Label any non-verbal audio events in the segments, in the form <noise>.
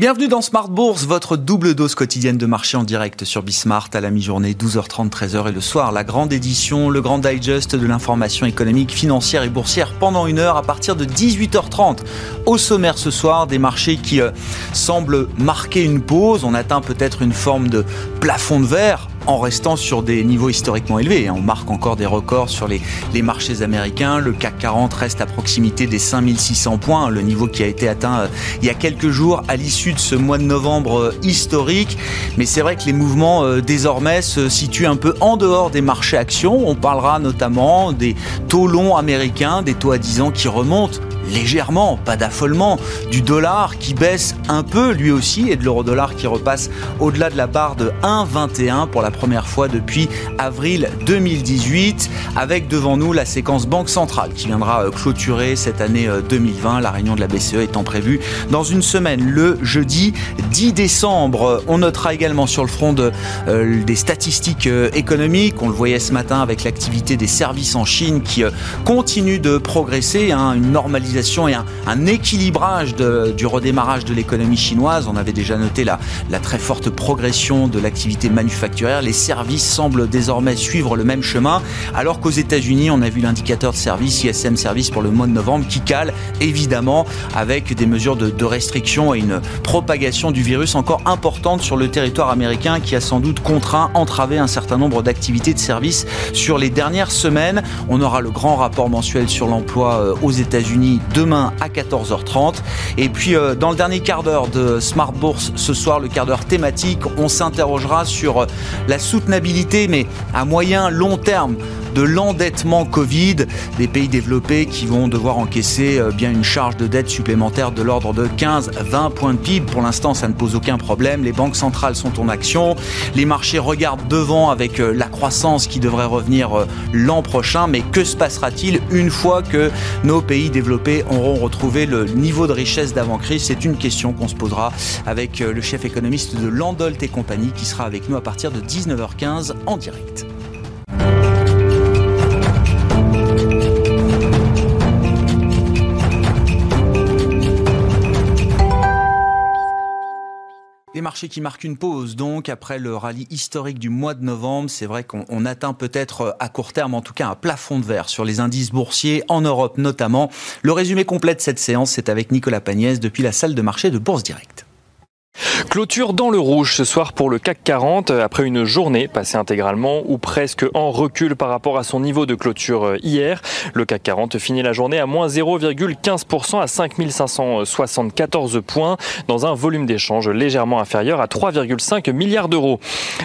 Bienvenue dans Smart Bourse, votre double dose quotidienne de marché en direct sur Bismart à la mi-journée, 12h30, 13h et le soir, la grande édition, le grand digest de l'information économique, financière et boursière pendant une heure à partir de 18h30. Au sommaire ce soir, des marchés qui euh, semblent marquer une pause. On atteint peut-être une forme de plafond de verre en restant sur des niveaux historiquement élevés. On marque encore des records sur les, marchés américains. Le CAC 40 reste à proximité des 5600 points, le niveau qui a été atteint euh, il y a quelques jours à l'issue de ce mois de novembre euh, historique. Mais c'est vrai que les mouvements euh, désormais se situent un peu en dehors des marchés actions. On parlera notamment des taux longs américains, des taux à 10 ans qui remontent légèrement, pas d'affolement, du dollar qui baisse un peu lui aussi et de l'euro-dollar qui repasse au-delà de la barre de 1,21 pour la première fois depuis avril 2018 avec devant nous la séquence Banque Centrale qui viendra euh, clôturer cette année 2020, euh, la réunion de la BCE étant prévue dans une semaine le jeudi 10 décembre. On notera également sur le front euh, des statistiques économiques, on le voyait ce matin avec l'activité des services en Chine qui continue de progresser, hein, une normalisation et un, équilibrage du redémarrage de l'économie chinoise. On avait déjà noté la, très forte progression de l'activité manufacturière. Les services semblent désormais suivre le même chemin, alors qu'aux États-Unis, on a vu l'indicateur de service ISM Service pour le mois de novembre qui cale évidemment avec des mesures de, de restriction et une propagation du virus encore importante sur le territoire américain qui a sans doute contraint, entravé un certain nombre d'activités de services sur les dernières semaines. On aura le grand rapport mensuel sur l'emploi euh, aux États-Unis demain à 14h30. Et puis euh, dans le dernier quart d'heure de Smart Bourse ce soir, le quart d'heure thématique, on s'interrogera sur euh, la soutenabilité, mais à moyen long terme de l'endettement Covid des pays développés qui vont devoir encaisser euh, une charge de dette supplémentaire de l'ordre de 15-20 points de PIB. Pour l'instant, ça ne pose aucun problème. Les banques centrales sont en action. Les marchés regardent devant avec la croissance qui devrait revenir l'an prochain. Mais que se passera-t-il une fois que nos pays développés auront retrouvé le niveau de richesse d'avant-crise? C'est une question qu'on se posera avec euh, le chef économiste de Landolt et compagnie qui sera avec nous à partir de 19h15 en direct. Les marchés qui marquent une pause, donc, après le rallye historique du mois de novembre. C'est vrai qu'on atteint peut-être euh, à court terme, en tout cas, un plafond de verre sur les indices boursiers, en Europe notamment. Le résumé complet de cette séance, c'est avec Nicolas Pagnès depuis la salle de marché de Bourse Directe. Clôture dans le rouge ce soir pour le CAC 40 après une journée passée intégralement ou presque en recul par rapport à son niveau de clôture euh, hier. Le CAC 40 finit la journée à moins 0,15% à 5574 points dans un volume d'échange légèrement inférieur à 3,5 milliards d'euros.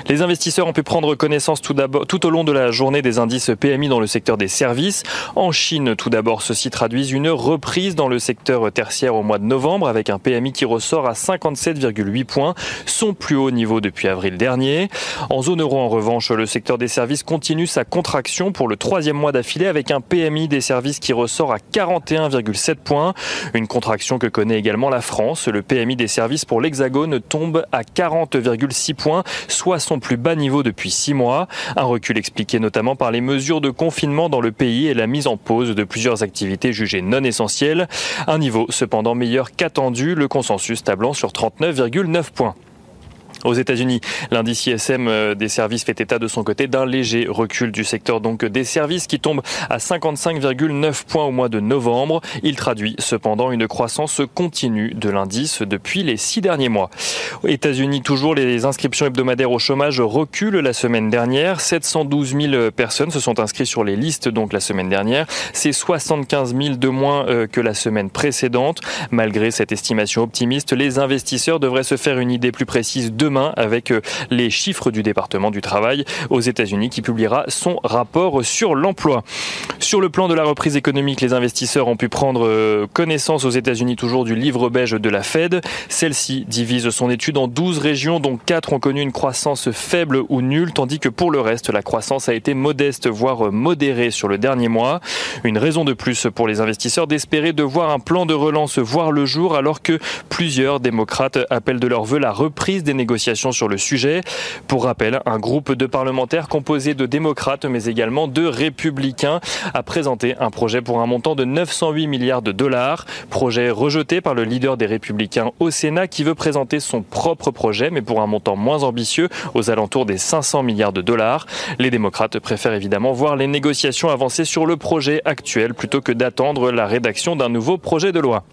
Les investisseurs ont pu prendre connaissance tout, tout au long de la journée des indices PMI dans le secteur des services. En Chine, tout d'abord, ceci traduit une reprise dans le secteur tertiaire au mois de novembre avec un PMI qui ressort à 57,8 points, son plus haut niveau depuis avril dernier. En zone euro, en revanche, le secteur des services continue sa contraction pour le troisième mois d'affilée avec un PMI des services qui ressort à 41,7 points. Une contraction que connaît également la France. Le PMI des services pour l'Hexagone tombe à 40,6 points, soit son plus bas niveau depuis six mois. Un recul expliqué notamment par les mesures de confinement dans le pays et la mise en pause de plusieurs activités jugées non essentielles. Un niveau cependant meilleur qu'attendu, le consensus tablant sur 39,9 points. Aux États-Unis, l'indice ISM euh, des services fait état de son côté d'un léger recul du secteur donc des services qui tombe à 55,9 points au mois de novembre. Il traduit cependant une croissance continue de l'indice depuis les six derniers mois. Aux États-Unis, toujours les inscriptions hebdomadaires au chômage reculent la semaine dernière. 712 000 personnes se sont inscrites sur les listes donc la semaine dernière. C'est 75 000 de moins euh, que la semaine précédente. Malgré cette estimation optimiste, les investisseurs devraient se faire une idée plus précise demain avec les chiffres du département du travail aux États-Unis qui publiera son rapport sur l'emploi. Sur le plan de la reprise économique, les investisseurs ont pu prendre connaissance aux États-Unis toujours du livre beige de la Fed. Celle-ci divise son étude en 12 régions dont 4 ont connu une croissance faible ou nulle, tandis que pour le reste, la croissance a été modeste, voire modérée sur le dernier mois. Une raison de plus pour les investisseurs d'espérer de voir un plan de relance voir le jour alors que plusieurs démocrates appellent de leur vœu la reprise des négociations sur le sujet. Pour rappel, un groupe de parlementaires composé de démocrates mais également de républicains a présenté un projet pour un montant de 908 milliards de dollars. Projet rejeté par le leader des républicains au Sénat qui veut présenter son propre projet mais pour un montant moins ambitieux aux alentours des 500 milliards de dollars. Les démocrates préfèrent évidemment voir les négociations avancer sur le projet actuel plutôt que d'attendre la rédaction d'un nouveau projet de loi.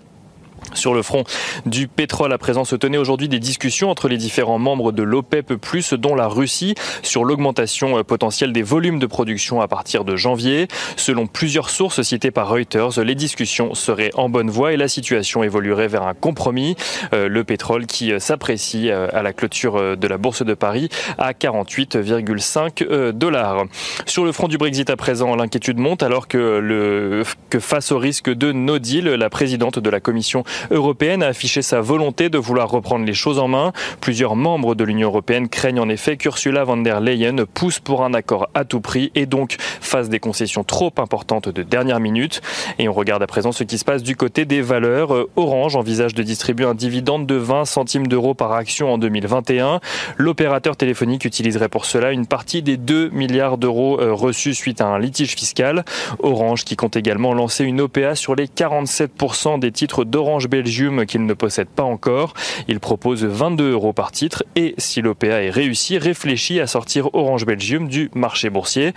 Sur le front du pétrole, à présent se tenaient aujourd'hui des discussions entre les différents membres de l'OPEP+, dont la Russie, sur l'augmentation euh, potentielle des volumes de production à partir de janvier. Selon plusieurs sources citées par Reuters, les discussions seraient en bonne voie et la situation évoluerait vers un compromis. Euh, le pétrole qui euh, s'apprécie à la clôture de la Bourse de Paris à 48,5 dollars. Sur le front du Brexit à présent, l'inquiétude monte alors que, le, que face au risque de no deal, la présidente de la Commission européenne a affiché sa volonté de vouloir reprendre les choses en main. Plusieurs membres de l'Union européenne craignent en effet qu'Ursula von der Leyen pousse pour un accord à tout prix et donc fasse des concessions trop importantes de dernière minute. Et on regarde à présent ce qui se passe du côté des valeurs. Orange envisage de distribuer un dividende de 20 centimes d'euros par action en 2021. L'opérateur téléphonique utiliserait pour cela une partie des 2 milliards d'euros euh, reçus suite à un litige fiscal. Orange qui compte également lancer une OPA sur les 47% des titres d'Orange Belgium qu'il ne possède pas encore. Il propose 22 euros par titre et si l'OPA est réussi, réfléchit à sortir Orange Belgium du marché boursier.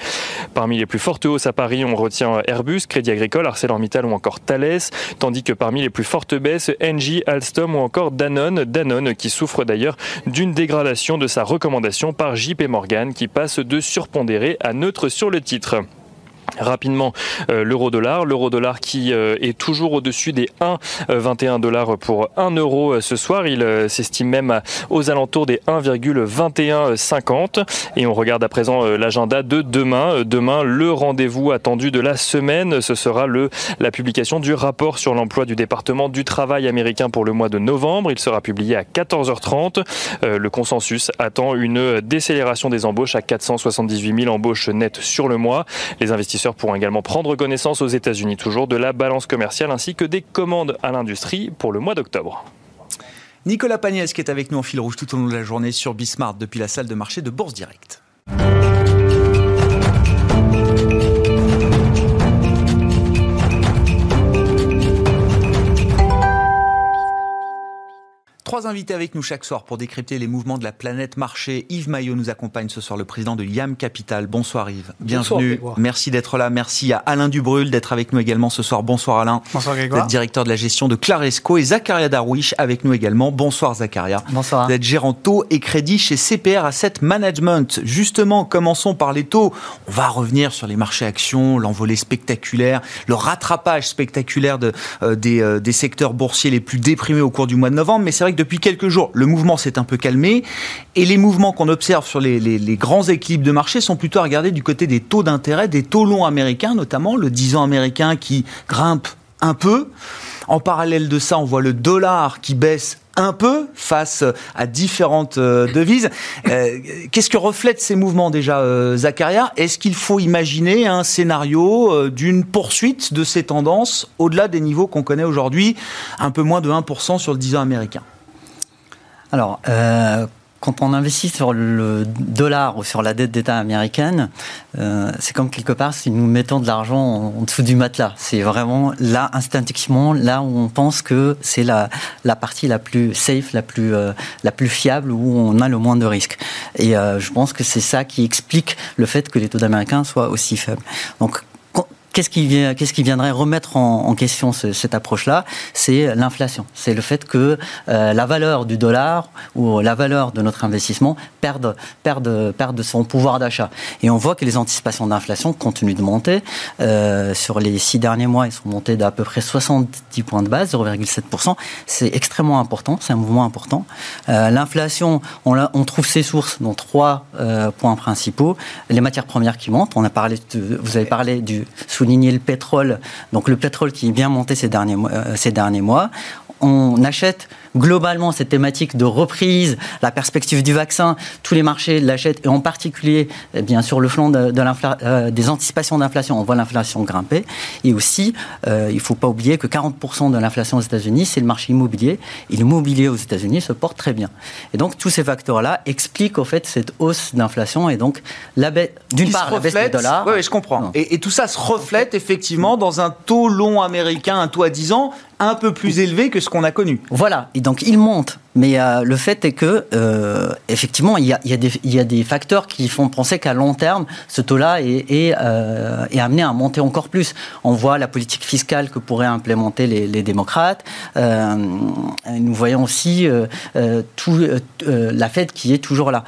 Parmi les plus fortes hausses à Paris, on retient Airbus, Crédit Agricole, ArcelorMittal ou encore Thales, tandis que parmi les plus fortes baisses, Engie, Alstom ou encore Danone, Danone qui souffre d'ailleurs d'une dégradation de sa recommandation par JP Morgan qui passe de surpondéré à neutre sur le titre. Rapidement, euh, l'euro-dollar. L'euro-dollar qui euh, est toujours au-dessus des 1,21 dollars pour 1 euro euh, ce soir. Il s'estime même aux alentours des 1,2150. Et on regarde à présent l'agenda de demain. Demain, le rendez-vous attendu de la semaine, ce sera le, la publication du rapport sur l'emploi du département du travail américain pour le mois de novembre. Il sera publié à 14h30. Le consensus attend une décélération des embauches à 478 000 embauches nettes sur le mois. Les investisseurs pourront également prendre connaissance aux États-Unis toujours de la balance commerciale ainsi que des commandes à l'industrie pour le mois d'octobre. Nicolas Pagnès qui est avec nous en fil rouge tout au long de la journée sur Bismart depuis la salle de marché de Bourse Direct. Trois invités avec nous chaque soir pour décrypter les mouvements de la planète marché. Yves Maillot nous accompagne ce soir, le président de Yam Capital. Bonsoir Yves, bienvenue. Merci d'être là. Merci à Alain Dubrul d'être avec nous également ce soir. Bonsoir Alain. Bonsoir Grégoire. directeur de la gestion de Claresco et Zakaria Darwish avec nous également. Bonsoir Zakaria. Bonsoir. Vous êtes gérant taux et crédit chez CPR Asset Management. Justement, commençons par les taux. On va revenir sur les marchés actions, l'envolée spectaculaire, le rattrapage spectaculaire de, euh, des, euh, des secteurs boursiers les plus déprimés au cours du mois de novembre. Mais c'est vrai depuis quelques jours, le mouvement s'est un peu calmé et les mouvements qu'on observe sur les, grands équilibres de marché sont plutôt à regarder du côté des taux d'intérêt, des taux longs américains notamment, le 10 ans américain qui grimpe un peu. En parallèle de ça, on voit le dollar qui baisse un peu face à différentes euh, devises. Euh, qu'est-ce que reflètent ces mouvements déjà, euh, Est-ce qu'il faut imaginer un scénario d'une poursuite de ces tendances au-delà des niveaux qu'on connaît aujourd'hui, un peu moins de 1% sur le 10 ans américain? Alors, quand on investit sur le dollar ou sur la dette d'État américaine, euh, c'est comme quelque part si nous mettons de l'argent en, dessous du matelas. C'est vraiment là, instinctivement, là où on pense que c'est la, la partie la plus safe, la plus, euh, la plus fiable, où on a le moins de risques. Et euh, je pense que c'est ça qui explique le fait que les taux d'Américains soient aussi faibles. Donc, qu'est-ce qui, viendrait remettre en, question cette approche-là? C'est l'inflation. C'est le fait que euh, la valeur du dollar ou la valeur de notre investissement perde, perde, son pouvoir d'achat. Et on voit que les anticipations d'inflation continuent de monter. Euh, sur les six derniers mois, ils sont montés d'à peu près 70 points de base, 0,7%. C'est extrêmement important, c'est un mouvement important. Euh, l'inflation, on, trouve ses sources dans trois points principaux. Les matières premières qui montent. On a parlé vous avez parlé du souligner le pétrole. Donc le pétrole qui est bien monté ces derniers mois. ces derniers mois. On achète globalement cette thématique de reprise, la perspective du vaccin, tous les marchés l'achètent et en particulier eh bien sur le flanc de, euh, des anticipations d'inflation, on voit l'inflation grimper et aussi euh, il ne faut pas oublier que 40% de l'inflation aux États-Unis c'est le marché immobilier et l'immobilier aux États-Unis se porte très bien. Et donc tous ces facteurs-là expliquent au fait cette hausse d'inflation et donc la baisse d'une part la baisse du dollar. Oui, je comprends. Et, et, tout ça se reflète effectivement dans un taux long américain, un taux à 10 ans un peu plus élevé que ce qu'on a connu. Voilà, et donc il monte. Mais euh, le fait est que, euh, effectivement, il y, a, il, y a des, il y, a, des, facteurs qui font penser qu'à long terme, ce taux-là est, est, euh, est, amené à monter encore plus. On voit la politique fiscale que pourraient implémenter les, les démocrates. Nous voyons aussi tout, la Fed qui est toujours là.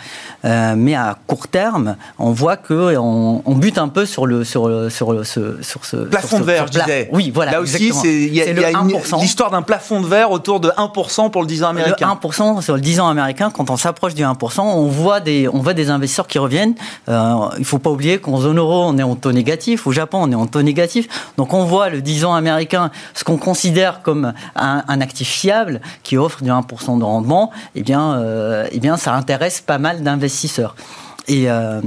mais à court terme, on voit que on, on bute un peu sur le sur le, sur le, sur ce plafond de verre, je disais. Oui, voilà. Là aussi, il y a, y a l'histoire d'un plafond de verre autour de 1% pour le 10 ans américain. 1% sur le 10 ans américain, quand on s'approche du 1%, on voit des, on voit des investisseurs qui reviennent. Euh, il ne faut pas oublier qu'en zone euro, on est en taux négatif. Au Japon, on est en taux négatif. Donc on voit le 10 ans américain, ce qu'on considère comme un, actif fiable qui offre du 1% de rendement, eh bien, euh, eh bien, ça intéresse pas mal d'investisseurs. Et, euh,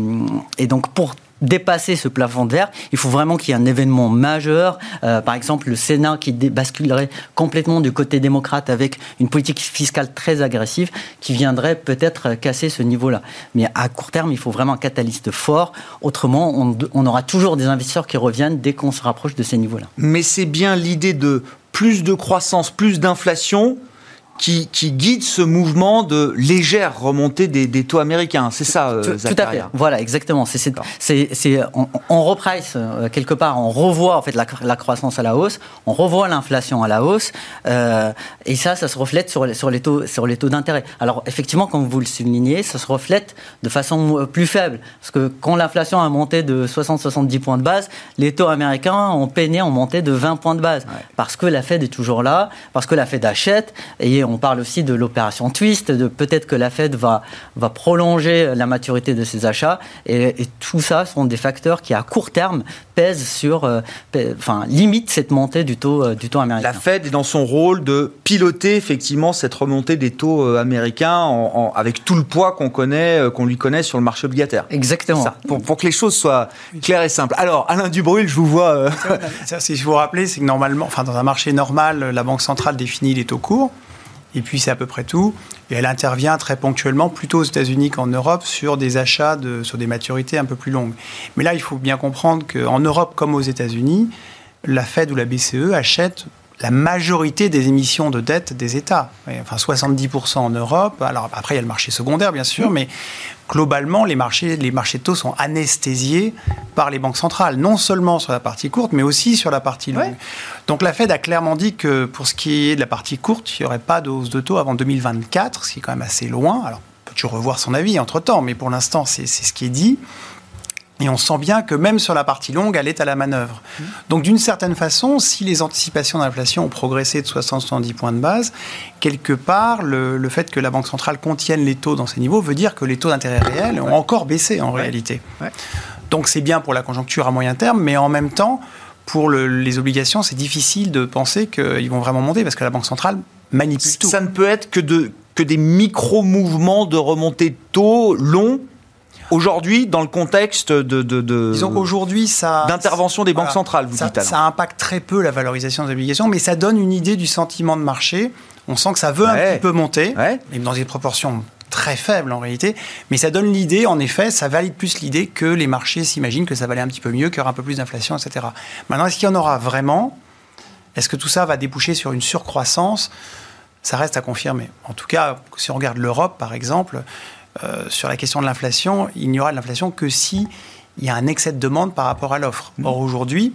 et donc pour dépasser ce plafond de verre, il faut vraiment qu'il y ait un événement majeur, euh, par exemple le Sénat qui basculerait complètement du côté démocrate avec une politique fiscale très agressive qui viendrait peut-être casser ce niveau-là. Mais à court terme, il faut vraiment un catalyste fort, autrement on, on aura toujours des investisseurs qui reviennent dès qu'on se rapproche de ces niveaux-là. Mais c'est bien l'idée de plus de croissance, plus d'inflation, qui, guide ce mouvement de légère remontée des, taux américains. C'est ça, euh, tout, tout, à fait. Voilà, exactement. C'est, c'est, on, on reprice euh, quelque part, on revoit en fait la, croissance à la hausse, on revoit l'inflation à la hausse, euh, et ça, ça se reflète sur, sur les taux, sur les taux d'intérêt. Alors effectivement, comme vous le soulignez, ça se reflète de façon plus faible, parce que quand l'inflation a monté de 60-70 points de base, les taux américains ont peiné, ont monté de 20 points de base, parce que la Fed est toujours là, parce que la Fed achète, et on parle aussi de l'opération Twist, de peut-être que la Fed va, va prolonger la maturité de ses achats. Et, tout ça sont des facteurs qui, à court terme, pèsent sur, euh, enfin, limite cette montée du taux, euh, du taux américain. La Fed est dans son rôle de piloter effectivement cette remontée des taux euh, américains avec tout le poids qu'on connaît, qu'on lui connaît sur le marché obligataire. Exactement. pour, pour, que les choses soient claires et simples. Alors, Alain Dubrul, je vous vois. <laughs> si je vous rappelez, c'est que normalement, enfin, dans un marché normal, la Banque centrale définit les taux courts. Et puis c'est à peu près tout. Et elle intervient très ponctuellement, plutôt aux États-Unis qu'en Europe, sur des achats sur des maturités un peu plus longues. Mais là, il faut bien comprendre qu'en Europe comme aux États-Unis, la Fed ou la BCE achètent la majorité des émissions de dette des États. Enfin, 70% en Europe. Alors après, il y a le marché secondaire, bien sûr, mais globalement, les marchés, les marchés de taux sont anesthésiés par les banques centrales, non seulement sur la partie courte, mais aussi sur la partie longue. Donc la Fed a clairement dit que pour ce qui est de la partie courte, il n'y aurait pas de hausse de taux avant 2024, ce qui est quand même assez loin. Alors, peut toujours revoir son avis entre-temps, mais pour l'instant, c'est ce qui est dit. Et on sent bien que même sur la partie longue, elle est à la manœuvre. Mmh. Donc d'une certaine façon, si les anticipations d'inflation ont progressé de 60-70 points de base, quelque part, le, fait que la Banque centrale contienne les taux dans ces niveaux veut dire que les taux d'intérêt réels ont encore baissé en réalité. Donc c'est bien pour la conjoncture à moyen terme, mais en même temps, pour les obligations, c'est difficile de penser qu'ils vont vraiment monter parce que la Banque centrale manipule tout. Ça ne peut être que, de, que des micro-mouvements de remontée de taux longs Aujourd'hui, dans le contexte de, de, disons qu'aujourd'hui ça d'intervention des banques centrales, vous ça, dites ça impacte très peu la valorisation des obligations, mais ça donne une idée du sentiment de marché. On sent que ça veut un petit peu monter, même dans des proportions très faibles en réalité, mais ça donne l'idée, en effet, ça valide plus l'idée que les marchés s'imaginent que ça va aller un petit peu mieux, qu'il y aura un peu plus d'inflation, etc. Maintenant, est-ce qu'il y en aura vraiment? Est-ce que tout ça va déboucher sur une surcroissance? Ça reste à confirmer. En tout cas, si on regarde l'Europe, par exemple, euh, sur la question de l'inflation, il n'y aura de l'inflation que si il y a un excès de demande par rapport à l'offre. Or aujourd'hui,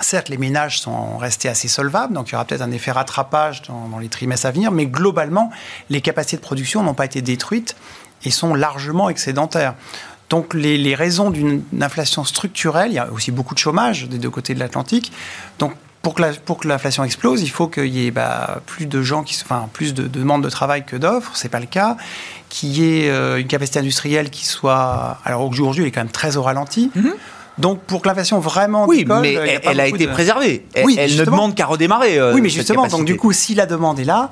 Certes, les ménages sont restés assez solvables, donc il y aura peut-être un effet rattrapage dans, les trimestres à venir, mais globalement, les capacités de production n'ont pas été détruites et sont largement excédentaires. Donc les, raisons d'une inflation structurelle, il y a aussi beaucoup de chômage des deux côtés de l'Atlantique. Donc pour que, l'inflation explose, il faut qu'il y ait bah, plus de gens, qui, enfin plus de, demandes de travail que d'offres. C'est pas le cas. Qu'il y ait euh, une capacité industrielle qui soit, alors aujourd'hui, elle est quand même très au ralenti. Mm-hmm. Donc pour que l'inflation vraiment oui, mais elle, a, été préservée. Elle, oui, elle ne demande qu'à redémarrer. Euh, oui, mais justement, donc du coup, si la demande est là,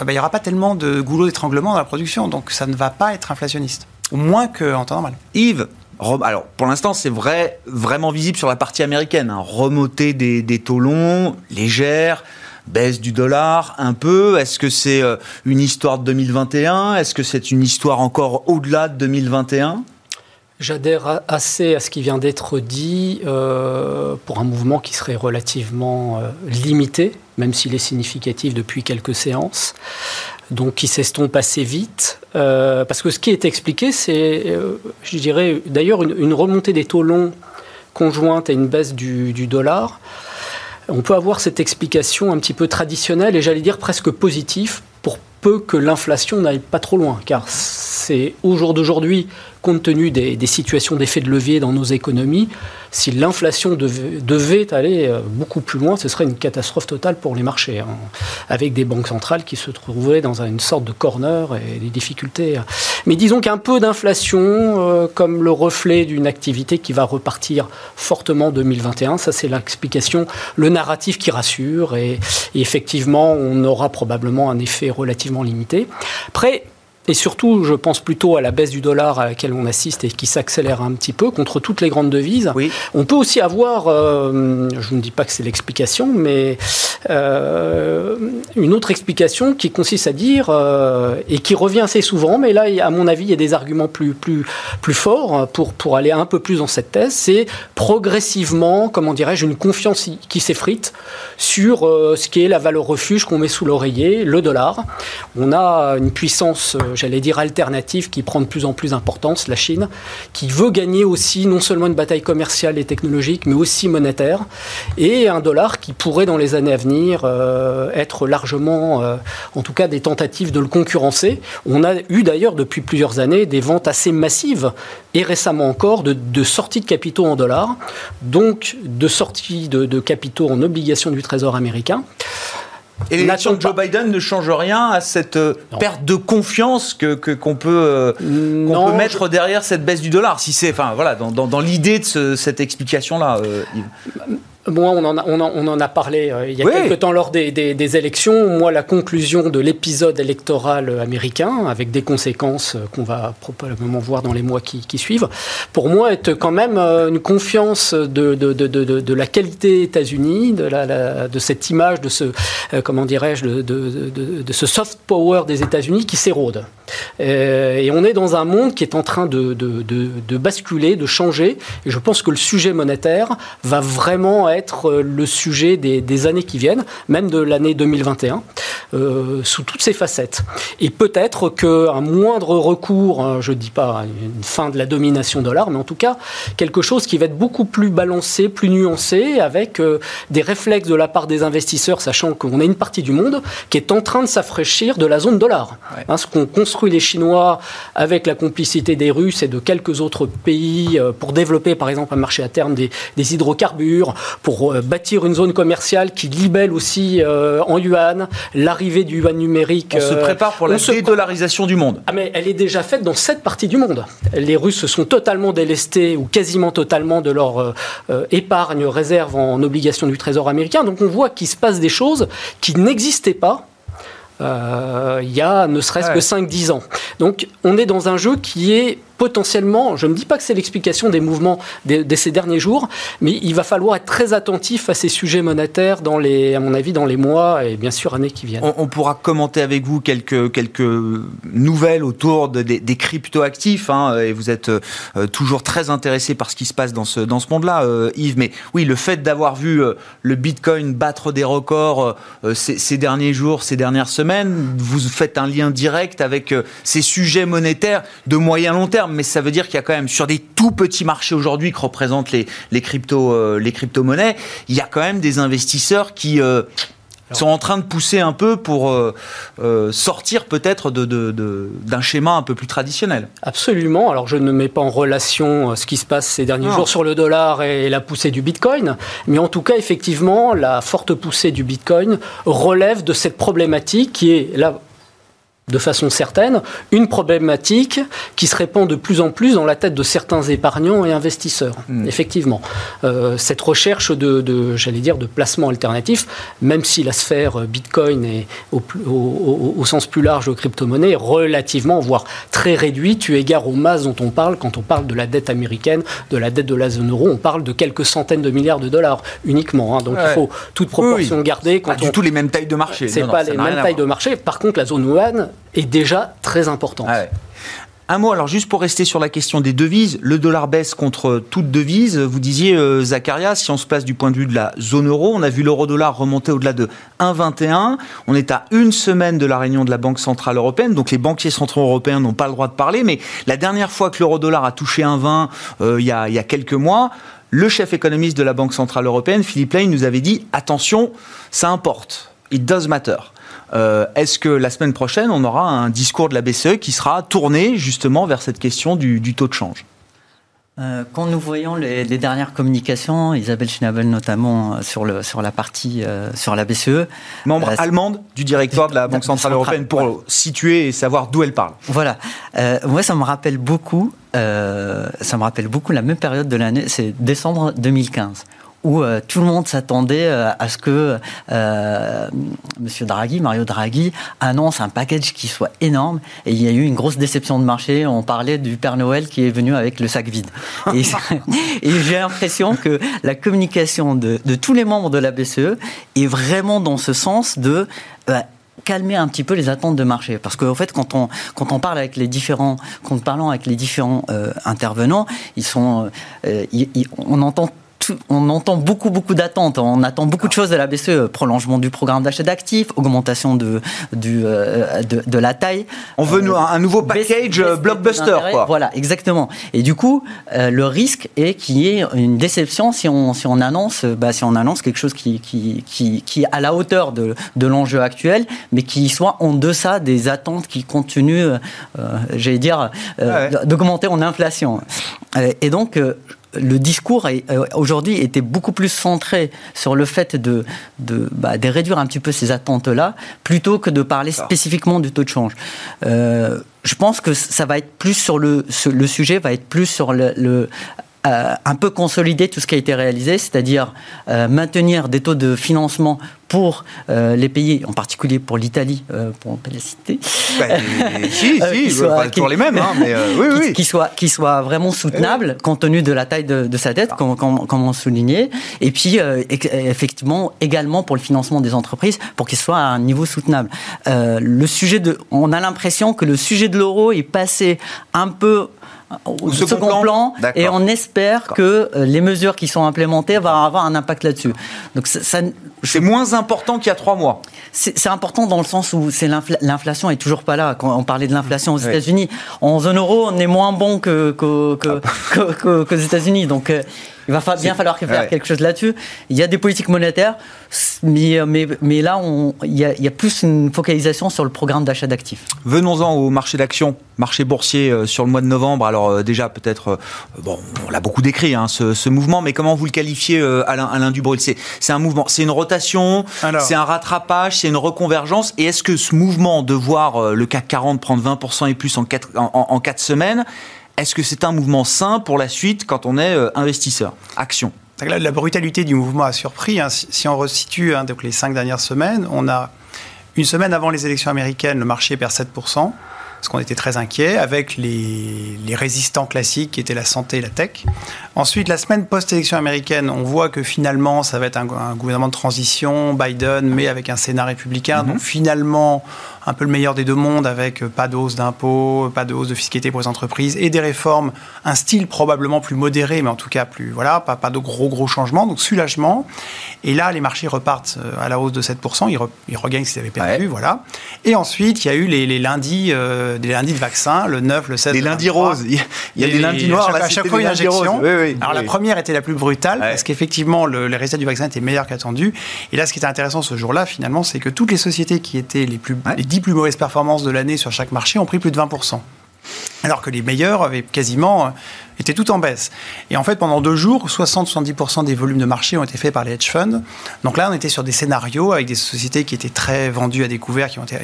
euh, bah, il n'y aura pas tellement de goulot d'étranglement dans la production, donc ça ne va pas être inflationniste, au moins qu'en temps normal. Yves, alors pour l'instant c'est vrai, vraiment visible sur la partie américaine, hein. remontée des, des taux longs, légère baisse du dollar un peu. Est-ce que c'est euh, une histoire de 2021 Est-ce que c'est une histoire encore au-delà de 2021 J'adhère assez à ce qui vient d'être dit euh, pour un mouvement qui serait relativement euh, limité, même s'il est significatif depuis quelques séances, donc qui s'estompe assez vite. Euh, parce que ce qui est expliqué, c'est, je dirais, d'ailleurs une, remontée des taux longs conjointe à une baisse du, du dollar. On peut avoir cette explication un petit peu traditionnelle et j'allais dire presque positive pour peu que l'inflation n'aille pas trop loin, car c'est au jour d'aujourd'hui compte tenu des, situations d'effet de levier dans nos économies, si l'inflation devait, aller euh, beaucoup plus loin, ce serait une catastrophe totale pour les marchés, hein, avec des banques centrales qui se trouveraient dans une sorte de corner et des difficultés. Mais disons qu'un peu d'inflation, euh, comme le reflet d'une activité qui va repartir fortement en 2021, ça c'est l'explication, le narratif qui rassure, et, et effectivement, on aura probablement un effet relativement limité. Après, et surtout, je pense plutôt à la baisse du dollar à laquelle on assiste et qui s'accélère un petit peu contre toutes les grandes devises. Oui. On peut aussi avoir, euh, je ne dis pas que c'est l'explication, mais euh, une autre explication qui consiste à dire, euh, et qui revient assez souvent, mais là, à mon avis, il y a des arguments plus, plus, plus forts pour, pour aller un peu plus dans cette thèse, c'est progressivement, comment dirais-je, une confiance qui s'effrite sur ce qui est la valeur refuge qu'on met sous l'oreiller, le dollar. On a une puissance j'allais dire, alternative qui prend de plus en plus d'importance, la Chine, qui veut gagner aussi non seulement une bataille commerciale et technologique, mais aussi monétaire, et un dollar qui pourrait dans les années à venir euh, être largement, euh, en tout cas, des tentatives de le concurrencer. On a eu d'ailleurs depuis plusieurs années des ventes assez massives, et récemment encore, de, sorties de capitaux en dollars, donc de sorties de, de capitaux en obligations du Trésor américain. Et l'élection de Joe Biden ne change rien à cette euh, perte de confiance que qu'on peut, euh, qu'on peut mettre derrière cette baisse du dollar. Si c'est, enfin voilà, dans, dans, dans l'idée de cette explication-là. Euh, Bon, on en a, on en, a parlé euh, il y a quelques temps lors des, des, élections. Moi, la conclusion de l'épisode électoral américain, avec des conséquences euh, qu'on va probablement voir dans les mois qui, qui, suivent, pour moi, est quand même euh, une confiance de, de, de, de la qualité États-Unis, de, la, de cette image, de ce, comment dirais-je, de, de, ce soft power des États-Unis qui s'érode. Et on est dans un monde qui est en train de, de, basculer, de changer. Et je pense que le sujet monétaire va vraiment être euh, le sujet des, années qui viennent, même de l'année 2021, euh, sous toutes ses facettes. Et peut-être qu'un moindre recours, hein, je ne dis pas une fin de la domination dollar, mais en tout cas quelque chose qui va être beaucoup plus balancé, plus nuancé, avec euh, des réflexes de la part des investisseurs, sachant qu'on a une partie du monde qui est en train de s'affraîchir de la zone dollar. Hein, ce qu'ont construit les Chinois avec la complicité des Russes et de quelques autres pays pour développer par exemple un marché à terme des, des hydrocarbures, pour euh, bâtir une zone commerciale qui libelle aussi euh, en yuan l'arrivée du yuan numérique. On se euh, prépare pour la dédollarisation du monde. Ah mais elle est déjà faite dans cette partie du monde. Les Russes se sont totalement délestés ou quasiment totalement de leur épargne réserve en obligations du Trésor américain. Donc on voit qu'il se passe des choses qui n'existaient pas il y a ne serait-ce que 5-10 ans. Donc on est dans un jeu qui est potentiellement, je ne dis pas que c'est l'explication des mouvements de, ces derniers jours, mais il va falloir être très attentif à ces sujets monétaires dans les, à mon avis, dans les mois et bien sûr années qui viennent. On, pourra commenter avec vous quelques, quelques nouvelles autour des, des cryptoactifs, hein, et vous êtes euh, toujours très intéressé par ce qui se passe dans ce, dans ce monde-là, euh, Yves. Mais oui, le fait d'avoir vu euh, le Bitcoin battre des records ces, ces, derniers jours, ces dernières semaines, vous faites un lien direct avec ces sujets monétaires de moyen long terme terme, mais ça veut dire qu'il y a quand même sur des tout petits marchés aujourd'hui que représentent les, les crypto euh, les crypto-monnaies, il y a quand même des investisseurs qui euh, sont en train de pousser un peu pour euh, sortir peut-être d'un de, de, d'un schéma un peu plus traditionnel. Absolument. Alors je ne mets pas en relation ce qui se passe ces derniers non. jours sur le dollar et la poussée du Bitcoin, mais en tout cas effectivement la forte poussée du Bitcoin relève de cette problématique qui est là de façon certaine, une problématique qui se répand de plus en plus dans la tête de certains épargnants et investisseurs. Mmh. Effectivement, euh, cette recherche de, de j'allais dire, de placement alternatif, même si la sphère Bitcoin est au, au, au sens plus large de crypto-monnaie relativement, voire très réduite, tu égard aux masses dont on parle quand on parle de la dette américaine, de la dette de la zone euro, on parle de quelques centaines de milliards de dollars uniquement. Hein, donc ouais. il faut toute proportion oui, oui. garder. Quand pas on... du tout les mêmes tailles de marché. C'est pas les mêmes tailles de marché. Par contre, la zone one est déjà très importante. Ah. Un mot, alors juste pour rester sur la question des devises, le dollar baisse contre toute devise. Vous disiez, euh, si on se place du point de vue de la zone euro, on a vu l'euro-dollar remonter au-delà de 1,21. On est à une semaine de la réunion de la Banque Centrale Européenne, donc les banquiers centraux européens n'ont pas le droit de parler, mais la dernière fois que l'euro-dollar a touché 1,20, euh, il, il y a quelques mois, le chef économiste de la Banque Centrale Européenne, Philippe Lane, nous avait dit, attention, ça importe. It does matter. Euh, Est-ce que la semaine prochaine, on aura un discours de la BCE qui sera tourné justement vers cette question du, du taux de change? Euh, quand nous voyons les, les, dernières communications, Isabelle Schnabel notamment sur, le, sur la partie euh, sur la BCE, membre euh, allemande du directoire de la Banque centrale européenne, pour situer et savoir d'où elle parle. Voilà, euh, moi ça me rappelle beaucoup, euh, ça me rappelle beaucoup la même période de l'année, c'est décembre 2015 où euh, tout le monde s'attendait euh, à ce que euh, Monsieur Draghi, Mario Draghi, annonce un package qui soit énorme. Et il y a eu une grosse déception de marché. On parlait du Père Noël qui est venu avec le sac vide. Et, <laughs> j'ai l'impression que la communication de, tous les membres de la BCE est vraiment dans ce sens de euh, calmer un petit peu les attentes de marché parce qu'en en fait quand on quand on parle avec les différents quand parlant avec les différents euh, intervenants ils sont euh, on entend on entend beaucoup, beaucoup d'attentes. On attend beaucoup de choses de la BCE. Prolongement du programme d'achat d'actifs, augmentation de, du, euh, de, de, la taille. On veut euh, un nouveau package baisse, blockbuster. Quoi. Voilà, exactement. Et du coup, euh, le risque est qu'il y ait une déception si on, si on, annonce, bah, si on annonce quelque chose qui, qui, qui, qui est à la hauteur de, de l'enjeu actuel, mais qui soit en deçà des attentes qui continuent, euh, j'allais dire, ouais. d'augmenter en inflation. et donc, le discours euh, aujourd'hui était beaucoup plus centré sur le fait de, de, bah, de réduire un petit peu ces attentes-là, plutôt que de parler spécifiquement du taux de change. Euh, je pense que ça va être plus sur le, le sujet, va être plus sur le, le euh, un peu consolider tout ce qui a été réalisé, c'est-à-dire euh, maintenir des taux de financement pour euh, les pays, en particulier pour l'Italie, pour ne pas les citer. Bah, <laughs> si, si, soit, pas toujours les mêmes, hein, mais oui, qui, oui. Qui soit, qui soit vraiment soutenable oui. compte tenu de la taille de, de sa dette, ah. comme, comme, comme, on soulignait, et puis effectivement également pour le financement des entreprises, pour qu'il soit à un niveau soutenable. le sujet de, on a l'impression que le sujet de l'euro est passé un peu au second, second plan, plan et on espère que euh, les mesures qui sont implémentées vont avoir un impact là-dessus. Donc ça, ça c'est moins important qu'il y a trois mois. C'est important dans le sens où c'est l'inflation est toujours pas là. Quand on parlait de l'inflation aux oui. États-Unis, en zone euro, on est moins bon que qu'aux que, que, que, que, États-Unis. Donc euh, il va fa bien falloir faire ouais. quelque chose là-dessus. Il y a des politiques monétaires, mais, mais, mais là, on, il, y a, il, y a, plus une focalisation sur le programme d'achat d'actifs. Venons-en au marché d'actions, marché boursier euh, sur le mois de novembre. Alors euh, déjà, peut-être, euh, bon, on l'a beaucoup décrit, hein, ce, ce, mouvement, mais comment vous le qualifiez, euh, Alain, Alain Dubrul C'est un mouvement, c'est une rotation, c'est un rattrapage, c'est une reconvergence. Et est-ce que ce mouvement de voir euh, le CAC 40 prendre 20% et plus en 4, en, en, en 4 semaines, est-ce que c'est un mouvement sain pour la suite quand on est euh, investisseur? Action. La, la, brutalité du mouvement a surpris. Hein. Si, si, on resitue hein, donc les cinq dernières semaines, on a une semaine avant les élections américaines, le marché perd 7%, parce qu'on était très inquiet, avec les, les, résistants classiques qui étaient la santé et la tech. Ensuite, la semaine post-élection américaine, on voit que finalement, ça va être un, un, gouvernement de transition, Biden, mais avec un Sénat républicain. Mm -hmm. Donc finalement, un peu le meilleur des deux mondes avec euh, pas de hausse d'impôts, pas de hausse de fiscalité pour les entreprises et des réformes, un style probablement plus modéré, mais en tout cas plus, voilà, pas, pas de gros gros changements, donc soulagement. Et là, les marchés repartent euh, à la hausse de 7%, ils, ils regagnent ce qu'ils avaient perdu, voilà. Et ensuite, il y a eu les, les lundis, euh, des lundis de vaccins, le 9, le 16. Les lundis roses. Il y a des lundis noirs. À chaque, fois, une injection. Oui, oui, Alors, la première était la plus brutale parce qu'effectivement, le, les résultats du vaccin étaient meilleurs qu'attendus. Et là, ce qui était intéressant ce jour-là, finalement, c'est que toutes les sociétés qui étaient les, plus, les 10 plus mauvaises performances de l'année sur chaque marché ont pris plus de 20%. Alors que les meilleurs avaient quasiment euh, été tout en baisse. Et en fait, pendant deux jours, 60-70% des volumes de marché ont été faits par les hedge funds. Donc là, on était sur des scénarios avec des sociétés qui étaient très vendues à découvert, qui ont été,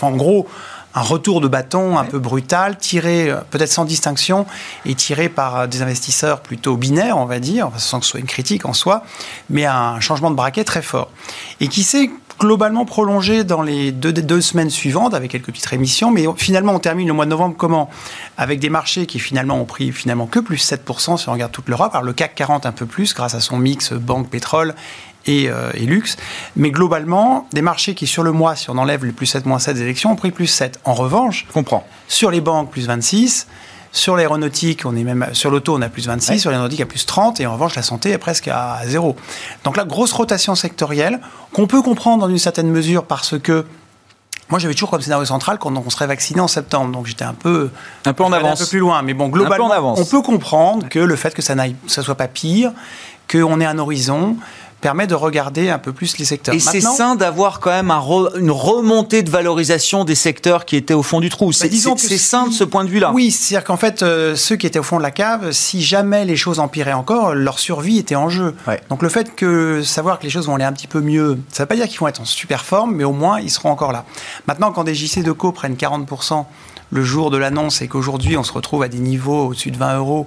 en gros, un retour de bâton un peu brutal, tiré euh, peut-être sans distinction et tiré par euh, des investisseurs plutôt binaires, on va dire, sans que ce soit une critique en soi, mais un changement de braquet très fort. Et qui s'est globalement prolongé dans les deux, deux, semaines suivantes avec quelques petites rémissions, mais finalement on termine le mois de novembre comment? Avec des marchés qui finalement ont pris finalement que plus 7% si on regarde toute l'Europe, alors le CAC 40 un peu plus grâce à son mix banque pétrole euh, et, luxe. Mais globalement, des marchés qui, sur le mois, si on enlève les plus 7, moins 7 des élections, ont pris plus 7. En revanche, comprends. sur les banques, plus 26. Sur l'aéronautique, on est même sur l'auto, on a plus 26, sur l'aéronautique, a plus 30, et en revanche, la santé est presque à zéro. Donc la grosse rotation sectorielle, qu'on peut comprendre dans une certaine mesure parce que moi, j'avais toujours comme scénario central quand on serait vacciné en septembre, donc j'étais un peu un peu en avance, un peu plus loin. Mais bon, globalement, on peut comprendre que le fait que ça n'aille, ça soit pas pire, qu'on ait un horizon, permet de regarder un peu plus les secteurs. Et c'est sain d'avoir quand même un une remontée de valorisation des secteurs qui étaient au fond du trou. Bah, c'est c'est sain de ce point de vue-là. Oui, c'est-à-dire qu'en fait, euh, ceux qui étaient au fond de la cave, si jamais les choses empiraient encore, leur survie était en jeu. Donc le fait que savoir que les choses vont aller un petit peu mieux, ça ne veut pas dire qu'ils vont être en super forme, mais au moins ils seront encore là. Maintenant, quand des JC de co prennent 40% le jour de l'annonce et qu'aujourd'hui on se retrouve à des niveaux au-dessus de 20 euros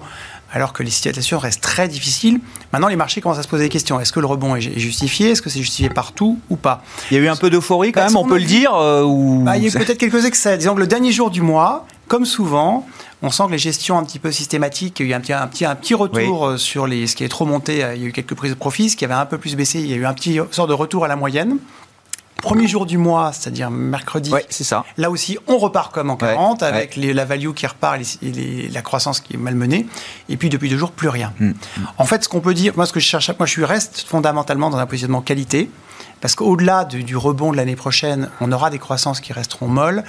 alors que les situations restent très difficiles. Maintenant, les marchés commencent à se poser des questions. Est-ce que le rebond est justifié? Est-ce que c'est justifié partout ou pas? Il y a eu un peu d'euphorie quand même, on peut le dire euh, ou... Bah, il y a eu peut-être quelques excès. Disons que le dernier jour du mois, comme souvent, on sent que les gestions un petit peu systématiques, il y a eu un petit, un petit, un petit retour euh, sur les, ce qui est trop monté, euh, il y a eu quelques prises de profit, ce qui avait un peu plus baissé, il y a eu un petit sort de retour à la moyenne. Premier jour du mois, c'est-à-dire mercredi. c'est ça. Là aussi, on repart comme en 40 avec la value qui repart et la croissance qui est malmenée. Et puis depuis deux jours, plus rien. Mm. En fait, ce qu'on peut dire, moi, ce que je cherche, moi, je suis reste fondamentalement dans un positionnement qualité, parce qu'au-delà du rebond de l'année prochaine, on aura des croissances qui resteront molles.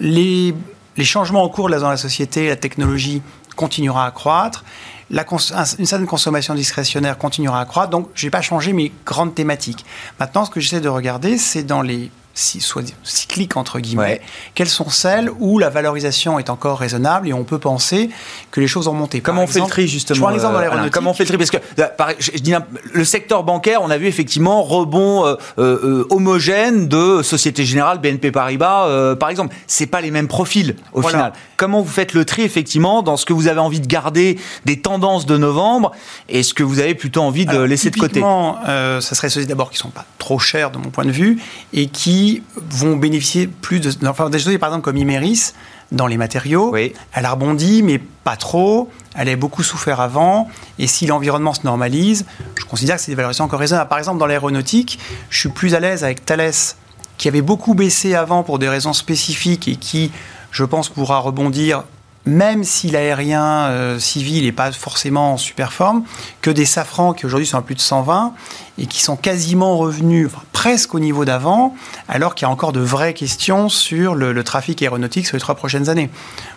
Les, les changements en cours dans la société, la technologie continuera à croître une certaine consommation discrétionnaire continuera à croître. Donc, je n'ai pas changé mes grandes thématiques. Maintenant, ce que j'essaie de regarder, c'est dans les cycliques entre guillemets, quelles sont celles où la valorisation est encore raisonnable et on peut penser que les choses ont monté? Comment on fait le tri justement Je prends l'exemple dans l'aéronautique. Comment on fait le tri? Parce que euh, je dis, le secteur bancaire, on a vu effectivement rebond euh, euh, homogène de Société Générale, BNP Paribas, par exemple. C'est pas les mêmes profils au final. Comment vous faites le tri effectivement dans ce que vous avez envie de garder des tendances de novembre et ce que vous avez plutôt envie de laisser de côté? euh, ça serait ceux d'abord qui sont pas trop chers de mon point de vue et qui vont bénéficier plus de. Enfin, des choses, par exemple, comme Imeris, dans les matériaux, elle a rebondi, mais pas trop. Elle a beaucoup souffert avant. Et si l'environnement se normalise, je considère que c'est des valorisations encore raisonnables. Par exemple, dans l'aéronautique, je suis plus à l'aise avec Thales, qui avait beaucoup baissé avant pour des raisons spécifiques et qui, je pense, pourra rebondir même si l'aérien euh, civil n'est pas forcément en super forme, que des safrans qui aujourd'hui sont à plus de 120 et qui sont quasiment revenus presque au niveau d'avant, alors qu'il y a encore de vraies questions sur le, trafic aéronautique sur les trois prochaines années.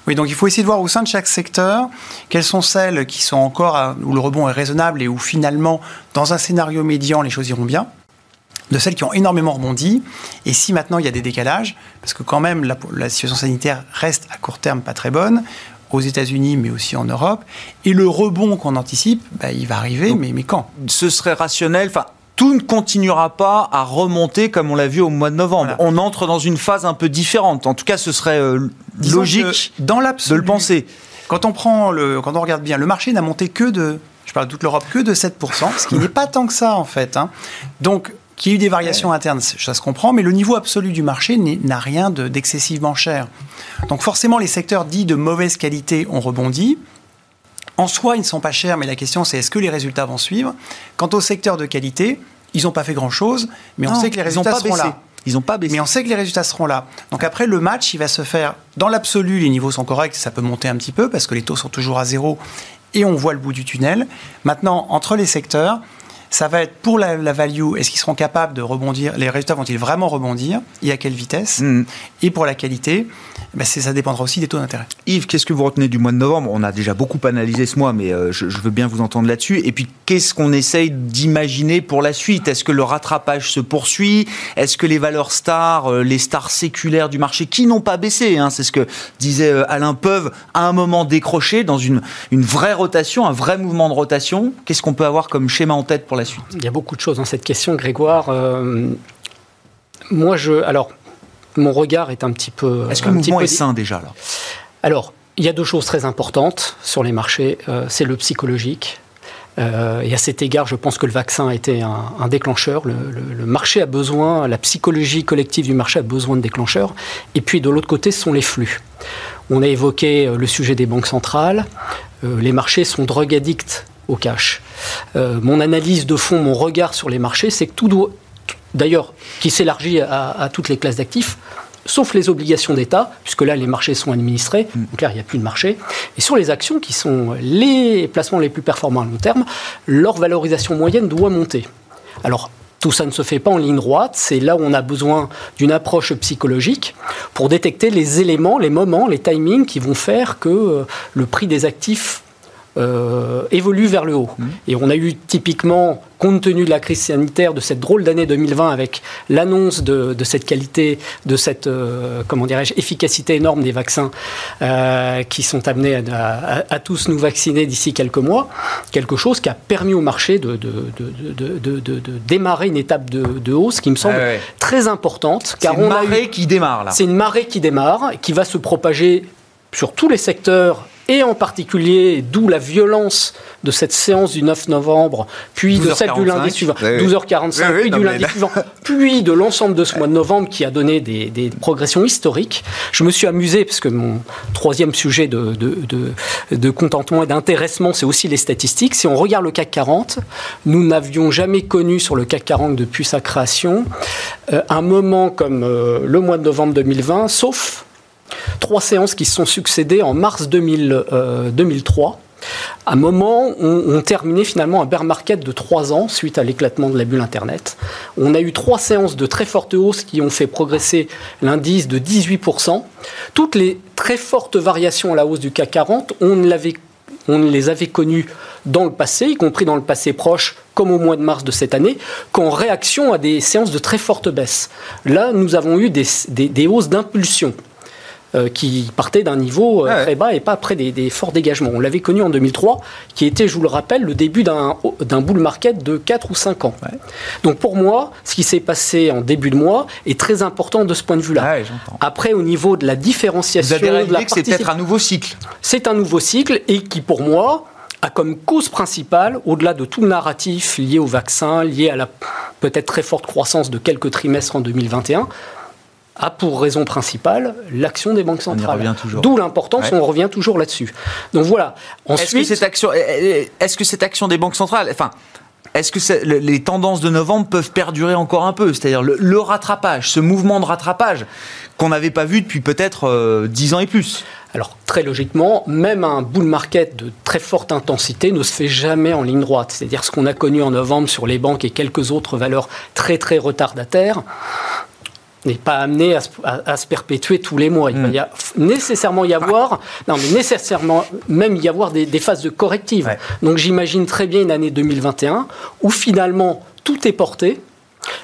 Oui, donc il faut essayer de voir au sein de chaque secteur quelles sont celles qui sont encore où le rebond est raisonnable et où finalement, dans un scénario médian, les choses iront bien de celles qui ont énormément rebondi. Et si maintenant il y a des décalages, parce que quand même la, situation sanitaire reste à court terme pas très bonne, aux États-Unis, mais aussi en Europe. Et le rebond qu'on anticipe, bah, il va arriver, mais, mais quand? Ce serait rationnel. Enfin, tout ne continuera pas à remonter comme on l'a vu au mois de novembre. On entre dans une phase un peu différente. En tout cas, ce serait euh, logique dans de le penser. Quand on prend le, quand on regarde bien, le marché n'a monté que de, je parle de toute l'Europe, que de 7%, ce qui <laughs> n'est pas tant que ça en fait. Hein. Donc qu'il y ait eu des variations internes, ça se comprend, mais le niveau absolu du marché n'a rien d'excessivement cher. Donc forcément, les secteurs dits de mauvaise qualité ont rebondi. En soi, ils ne sont pas chers, mais la question c'est est-ce que les résultats vont suivre? Quant au secteur de qualité, ils n'ont pas fait grand-chose, mais on sait que les résultats seront là. Ils n'ont pas baissé. Mais on sait que les résultats seront là. Donc après, le match, il va se faire. Dans l'absolu, les niveaux sont corrects, ça peut monter un petit peu parce que les taux sont toujours à zéro et on voit le bout du tunnel. Maintenant, entre les secteurs, ça va être pour la, value, est-ce qu'ils seront capables de rebondir Les résultats vont-ils vraiment rebondir Et à quelle vitesse mm. Et pour la qualité, ben ça dépendra aussi des taux d'intérêt. Yves, qu'est-ce que vous retenez du mois de novembre? On a déjà beaucoup analysé ce mois, mais euh, je, veux bien vous entendre là-dessus. Et puis, qu'est-ce qu'on essaye d'imaginer pour la suite? Est-ce que le rattrapage se poursuit? Est-ce que les valeurs stars, euh, les stars séculaires du marché, qui n'ont pas baissé, hein, c'est ce que disait euh, Alain, peuvent à un moment décrocher dans une, une vraie rotation, un vrai mouvement de rotation? Qu'est-ce qu'on peut avoir comme schéma en tête pour la suite? Il y a beaucoup de choses dans cette question, Grégoire. moi, je. Alors mon regard est un petit peu. Est-ce que le mouvement est sain déjà Alors, il y a deux choses très importantes sur les marchés. Euh, c'est le psychologique. Euh, et à cet égard, je pense que le vaccin a été un, déclencheur. Le, marché a besoin, la psychologie collective du marché a besoin de déclencheurs. Et puis de l'autre côté, ce sont les flux. On a évoqué euh, le sujet des banques centrales. les marchés sont drug addicts au cash. mon analyse de fond, mon regard sur les marchés, c'est que tout doit, d'ailleurs, qui s'élargit à, toutes les classes d'actifs, sauf les obligations d'État, puisque là, les marchés sont administrés, mm. donc là, il n'y a plus de marché. Et sur les actions, qui sont les placements les plus performants à long terme, leur valorisation moyenne doit monter. Alors, tout ça ne se fait pas en ligne droite, c'est là où on a besoin d'une approche psychologique pour détecter les éléments, les moments, les timings qui vont faire que euh, le prix des actifs euh, évolue vers le haut. Mmh. Et on a eu typiquement, compte tenu de la crise sanitaire, de cette drôle d'année 2020, avec l'annonce de, cette qualité, de cette euh, comment dirais-je, efficacité énorme des vaccins euh, qui sont amenés à, tous nous vacciner d'ici quelques mois, quelque chose qui a permis au marché de, de, démarrer une étape de, hausse qui me semble ah très importante. C'est une marée qui démarre là. C'est une marée qui démarre, qui va se propager sur tous les secteurs et en particulier, d'où la violence de cette séance du 9 novembre, puis de celle du lundi suivant, 12h45, puis du lundi suivant, <laughs> puis de l'ensemble de ce mois de novembre qui a donné des, progressions historiques. Je me suis amusé, parce que mon troisième sujet de, de, contentement et d'intéressement, c'est aussi les statistiques. Si on regarde le CAC 40, nous n'avions jamais connu sur le CAC 40 depuis sa création euh, un moment comme euh, le mois de novembre 2020, sauf trois séances qui se sont succédées en mars 2003. Euh, à un moment, on, on, terminait finalement un bear market de trois ans suite à l'éclatement de la bulle Internet. On a eu trois séances de très forte hausse qui ont fait progresser l'indice de 18%. Toutes les très fortes variations à la hausse du CAC 40, on, on les avait connues dans le passé, y compris dans le passé proche, comme au mois de mars de cette année, qu'en réaction à des séances de très forte baisse. Là, nous avons eu des hausses d'impulsion. Euh, qui partait d'un niveau euh, très bas et pas après des, forts dégagements. On l'avait connu en 2003, qui était, je vous le rappelle, le début d'un bull market de 4 ou 5 ans. Donc pour moi, ce qui s'est passé en début de mois est très important de ce point de vue-là. après, au niveau de la différenciation... Vous avez de la que c'est peut-être un nouveau cycle. C'est un nouveau cycle et qui, pour moi, a comme cause principale, au-delà de tout le narratif lié au vaccin, lié à la peut-être très forte croissance de quelques trimestres en 2021, a pour raison principale l'action des banques centrales. D'où l'importance, on revient toujours là-dessus. Donc voilà. Ensuite, est-ce que cette action, est-ce que cette action des banques centrales, enfin, est-ce que les tendances de novembre peuvent perdurer encore un peu? C'est-à-dire le, rattrapage, ce mouvement de rattrapage qu'on n'avait pas vu depuis peut-être 10 euh, ans et plus alors très logiquement, même un bull market de très forte intensité ne se fait jamais en ligne droite. C'est-à-dire ce qu'on a connu en novembre sur les banques et quelques autres valeurs très très retardataires n'est pas amené à, se perpétuer tous les mois. Il va hmm. nécessairement y avoir, non mais nécessairement même y avoir des, phases de corrective. Donc j'imagine très bien une année 2021 où finalement tout est porté,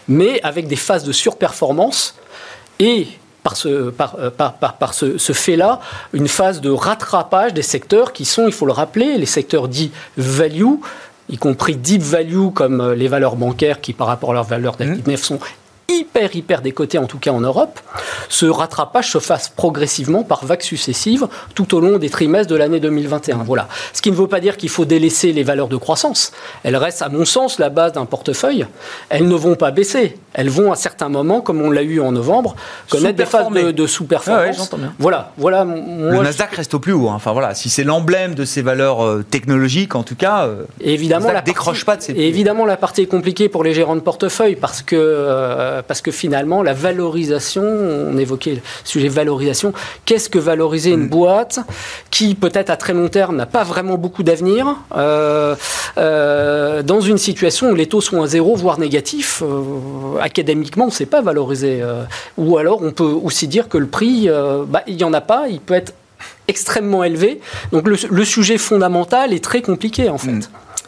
mais avec des phases de surperformance et par ce, par, euh, par, par, ce, ce fait-là, une phase de rattrapage des secteurs qui sont, il faut le rappeler, les secteurs dits value, y compris deep value comme euh, les valeurs bancaires qui par rapport à leur valeur d'actifs sont hyper, hyper décoté, en tout cas en Europe, ce rattrapage se fasse progressivement par vagues successives tout au long des trimestres de l'année 2021. Voilà. Ce qui ne veut pas dire qu'il faut délaisser les valeurs de croissance. Elles restent, à mon sens, la base d'un portefeuille. Elles ne vont pas baisser. Elles vont, à certains moments, comme on l'a eu en novembre, connaître des phases de, sous-performance. voilà. voilà. Le Nasdaq reste au plus haut. Hein. Enfin, voilà. Si c'est l'emblème de ces valeurs euh, technologiques, en tout cas, euh, évidemment, la décroche pas de ces Évidemment, la partie est compliquée pour les gérants de portefeuille parce que... Euh, parce que finalement, la valorisation, on évoquait le sujet valorisation, qu'est-ce que valoriser une mm. boîte qui peut-être à très long terme n'a pas vraiment beaucoup d'avenir euh, euh, dans une situation où les taux sont à zéro, voire négatifs Académiquement, on ne sait pas valoriser. ou alors, on peut aussi dire que le prix, bah, il n'y en a pas, il peut être extrêmement élevé. Donc le, sujet fondamental est très compliqué en fait. Mm.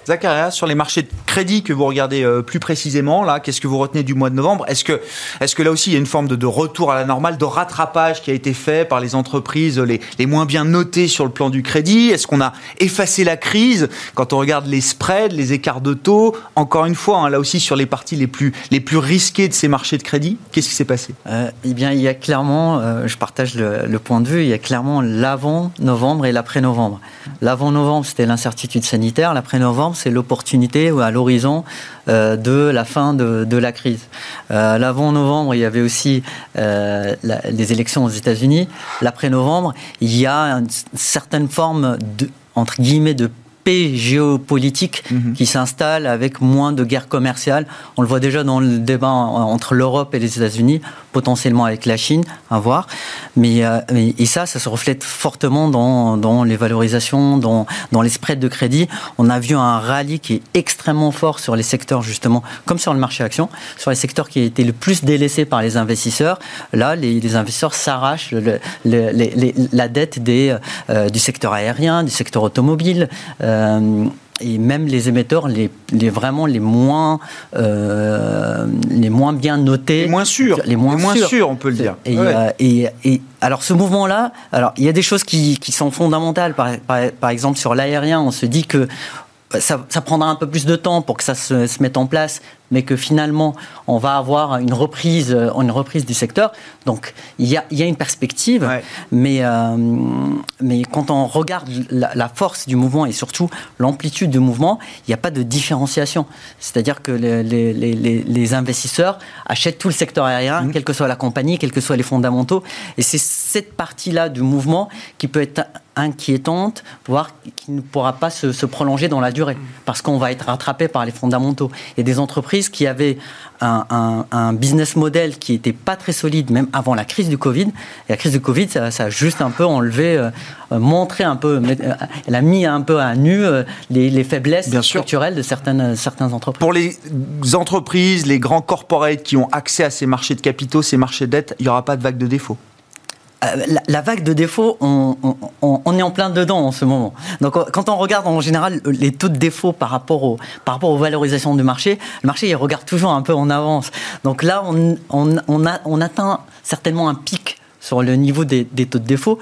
Zacharias, sur les marchés de crédit que vous regardez euh, plus précisément, là, qu'est-ce que vous retenez du mois de novembre? Est-ce que, est que là aussi il y a une forme de, retour à la normale, de rattrapage qui a été fait par les entreprises les, moins bien notées sur le plan du crédit? Est-ce qu'on a effacé la crise? Quand on regarde les spreads, les écarts de taux Encore une fois, hein, là aussi sur les parties les plus, les plus risquées de ces marchés de crédit, qu'est-ce qui s'est passé? Euh, Eh bien, il y a clairement, euh, je partage le, le, point de vue, il y a clairement l'avant novembre et l'après novembre. L'avant novembre, c'était l'incertitude sanitaire. L'après novembre, c'est l'opportunité à l'horizon euh, de la fin de, la crise. Euh, l'avant novembre, il y avait aussi euh, les élections aux États-Unis. L'après novembre, il y a une certaine forme de entre guillemets de paix géopolitique mhm. qui s'installe avec moins de guerre commerciale. On le voit déjà dans le débat entre l'Europe et les États-Unis potentiellement avec la Chine, à voir. Mais, euh, et ça, ça se reflète fortement dans, les valorisations, dans, les spreads de crédit. On a vu un rallye qui est extrêmement fort sur les secteurs, justement, comme sur le marché action, sur les secteurs qui étaient le plus délaissés par les investisseurs. Là, les, les investisseurs s'arrachent la dette des, euh, du secteur aérien, du secteur automobile. Euh, et même les émetteurs, les, les vraiment les moins, euh, les moins bien notés. Les moins sûrs. Les moins, sûrs. on peut le dire. Euh, et, et, alors ce mouvement-là, alors il y a des choses qui, qui sont fondamentales. Par, par, exemple, sur l'aérien, on se dit que ça, ça, prendra un peu plus de temps pour que ça se, se mette en place, mais que finalement, on va avoir une reprise, euh, une reprise du secteur. Donc, il y a, il y a une perspective, mais, euh, mais quand on regarde la, force du mouvement et surtout l'amplitude du mouvement, il n'y a pas de différenciation. C'est-à-dire que les, les, les, les, investisseurs achètent tout le secteur aérien, mmh. quelle que soit la compagnie, quels que soient les fondamentaux. Et c'est cette partie-là du mouvement qui peut être inquiétante, voire qui ne pourra pas se, se prolonger dans la durée, mmh. parce qu'on va être rattrapé par les fondamentaux. Et des entreprises qui avait un, business model qui n'était pas très solide, même avant la crise du Covid. Et la crise du Covid, ça, a juste un peu enlevé, euh, euh, montré un peu, euh, elle a mis un peu à nu les, faiblesses structurelles de certaines, certaines entreprises. Pour les entreprises, les grands corporates qui ont accès à ces marchés de capitaux, ces marchés de dette, il n'y aura pas de vague de défaut euh, la, vague de défaut, on, est en plein dedans en ce moment. Donc, quand on regarde en général les taux de défaut par rapport, aux valorisations du marché, le marché il regarde toujours un peu en avance. Donc là, on, on atteint certainement un pic sur le niveau des, des taux de défaut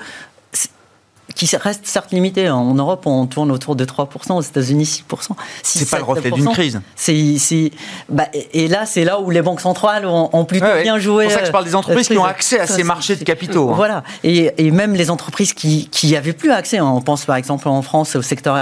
qui reste certes limité. En Europe, on tourne autour de 3%, aux États-Unis 6%. C'est pas le reflet d'une crise. C'est, bah, et là, c'est là où les banques centrales ont, plutôt bien joué. C'est pour ça que je parle des entreprises qui ont accès à ces marchés de capitaux. Hein. Voilà. Et, et, même les entreprises qui n'y avaient plus accès, on pense par exemple en France au secteur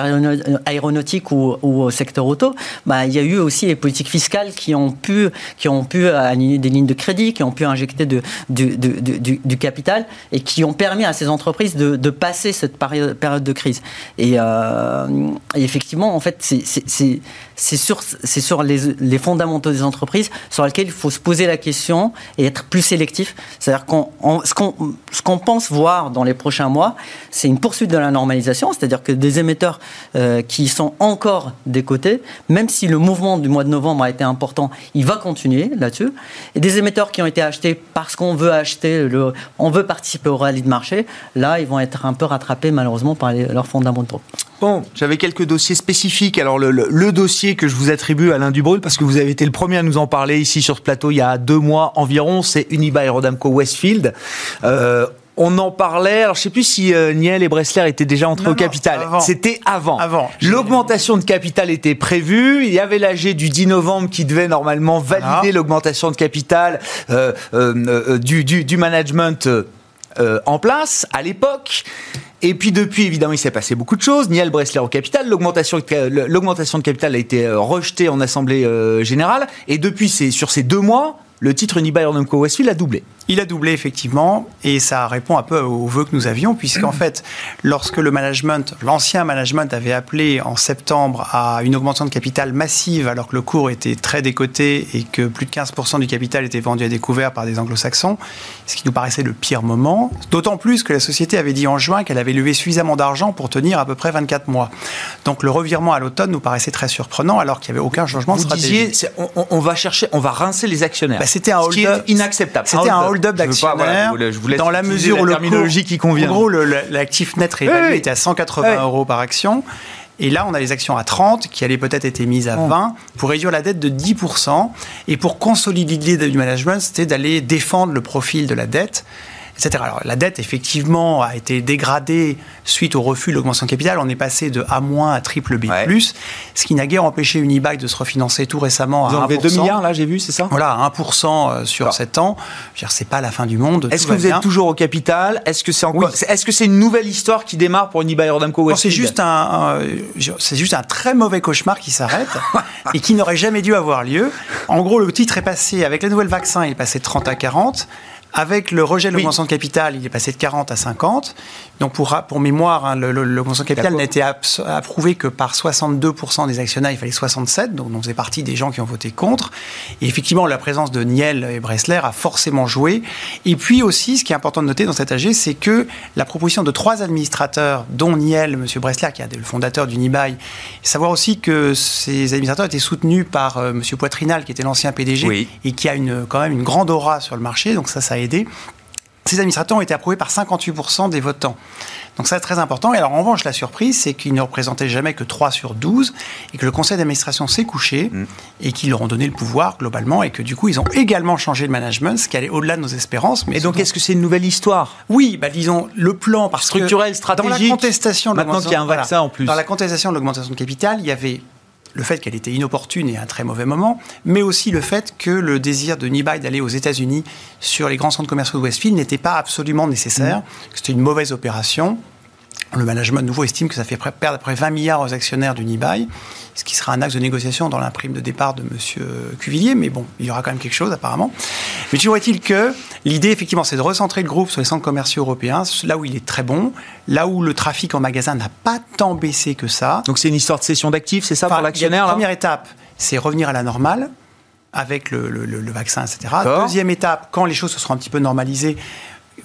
aéronautique ou, au secteur auto, bah, il y a eu aussi les politiques fiscales qui ont pu, qui ont pu aligner des lignes de crédit, qui ont pu injecter de, du, du, du, capital et qui ont permis à ces entreprises de, de passer cette période de crise. Et, euh, effectivement, en fait, c'est sur, sur les, fondamentaux des entreprises sur lesquels il faut se poser la question et être plus sélectif. C'est-à-dire qu'on ce qu'on pense voir dans les prochains mois, c'est une poursuite de la normalisation, c'est-à-dire que des émetteurs euh, qui sont encore des même si le mouvement du mois de novembre a été important, il va continuer là-dessus. Et des émetteurs qui ont été achetés parce qu'on veut acheter, le, on veut participer au rallye de marché, là, ils vont être un peu rattrapés malheureusement par leurs fondamentaux. Bon, j'avais quelques dossiers spécifiques. Alors le, dossier que je vous attribue Alain Dubrul, parce que vous avez été le premier à nous en parler ici sur ce plateau il y a deux mois environ, c'est Unibail Rodamco Westfield. Euh, on en parlait. Alors, je sais plus si euh, Niel et Bressler étaient déjà entrés au capital. C'était avant. avant. L'augmentation de capital était prévue. Il y avait l'AG du 10 novembre qui devait normalement valider l'augmentation de capital euh, du, du, du, management en place à l'époque. Et puis depuis, évidemment, il s'est passé beaucoup de choses. Niel Bressler au capital, l'augmentation de capital a été euh, rejetée en assemblée euh, générale. Et depuis, sur ces deux mois, le titre Unibail Rodamco Westfield a doublé. Il a doublé effectivement, et ça répond un peu aux vœux que nous avions, puisqu'en <clears throat> fait, lorsque le management, l'ancien management avait appelé en septembre à une augmentation de capital massive, alors que le cours était très décoté et que plus de 15% du capital était vendu à découvert par des anglo-saxons, ce qui nous paraissait le pire moment, d'autant plus que la société avait dit en juin qu'elle avait levé suffisamment d'argent pour tenir à peu près 24 mois. Donc le revirement à l'automne nous paraissait très surprenant, alors qu'il n'y avait aucun changement Vous de stratégie. disiez, on, va chercher, on va rincer les actionnaires. Bah, c'était un hold-up. inacceptable. C'était un hold-up dans la mesure où le terminologie qui convient. En gros, l'actif net réévalué était à 180 Oui. euros par action. Et là, on a les actions à 30 qui allaient peut-être être mises à 20 pour réduire la dette de 10%. Et pour consolider l'idée du management, c'était d'aller défendre le profil de la dette. Etc. Alors, la dette, effectivement, a été dégradée suite au refus de l'augmentation de capital. On est passé de A- à triple B+, Ouais. ce qui n'a guère empêché Unibail de se refinancer tout récemment Vous à enlevez 1%. 2 milliards, là, j'ai vu, c'est ça? Voilà, 1% euh, sur Alors. 7 ans. Je c'est pas la fin du monde. Est-ce que vous êtes toujours au capital? Est-ce que c'est encore Oui. Est-ce que c'est une nouvelle histoire qui démarre pour Unibail Rodamco c'est juste un, un- c'est juste un très mauvais cauchemar qui s'arrête <laughs> et qui n'aurait jamais dû avoir lieu. En gros, le titre est passé avec les nouvelles vaccins, il est passé de 30 à 40. Avec le rejet de l'augmentation de capital, il est passé de 40 à 50. Donc pour, pour mémoire, hein, l'augmentation de capital n'a été approuvée que par 62% des actionnaires, il fallait 67, donc on faisait partie des gens qui ont voté contre. Et effectivement, la présence de Niel et Bressler a forcément joué. Et puis aussi, ce qui est important de noter dans cet AG, c'est que la proposition de trois administrateurs, dont Niel, M. Bressler, qui est le fondateur d'Unibail, savoir aussi que ces administrateurs étaient soutenus par euh, M. Poitrinal, qui était l'ancien PDG, Oui. et qui a une, quand même une grande aura sur le marché, donc ça, ça a aidé. Ces administrateurs ont été approuvés par 58% des votants. Donc ça, c'est très important. Et alors, en revanche, la surprise, c'est qu'ils ne représentaient jamais que 3 sur 12 et que le conseil d'administration s'est couché Mm. et qu'ils leur ont donné le pouvoir globalement et que du coup, ils ont également changé le management, ce qui allait au-delà de nos espérances. Mais Et donc, est-ce que c'est une nouvelle histoire? Oui, bah, disons, le plan, parce Structurel, que dans la stratégique, contestation de maintenant qu'il y a un l'augmentation- vaccin en plus. Dans la contestation de l'augmentation de capital, il y avait le fait qu'elle était inopportune et à un très mauvais moment, mais aussi le fait que le désir de Nibai d'aller aux États-Unis sur les grands centres commerciaux de Westfield n'était pas absolument nécessaire, que c'était une mauvaise opération. Le management nouveau estime que ça fait perdre à peu près 20 milliards aux actionnaires d'Unibail, ce qui sera un axe de négociation dans la prime de départ de M. Cuvillier, mais bon, il y aura quand même quelque chose apparemment. Mais toujours est-il que l'idée, effectivement, c'est de recentrer le groupe sur les centres commerciaux européens, là où il est très bon, là où le trafic en magasin n'a pas tant baissé que ça. Donc, c'est une histoire de cession d'actifs, c'est ça Enfin, pour l'actionnaire il y a là? une Première étape, c'est revenir à la normale avec le, le- le- vaccin, etc. Deuxième étape, quand les choses se seront un petit peu normalisées,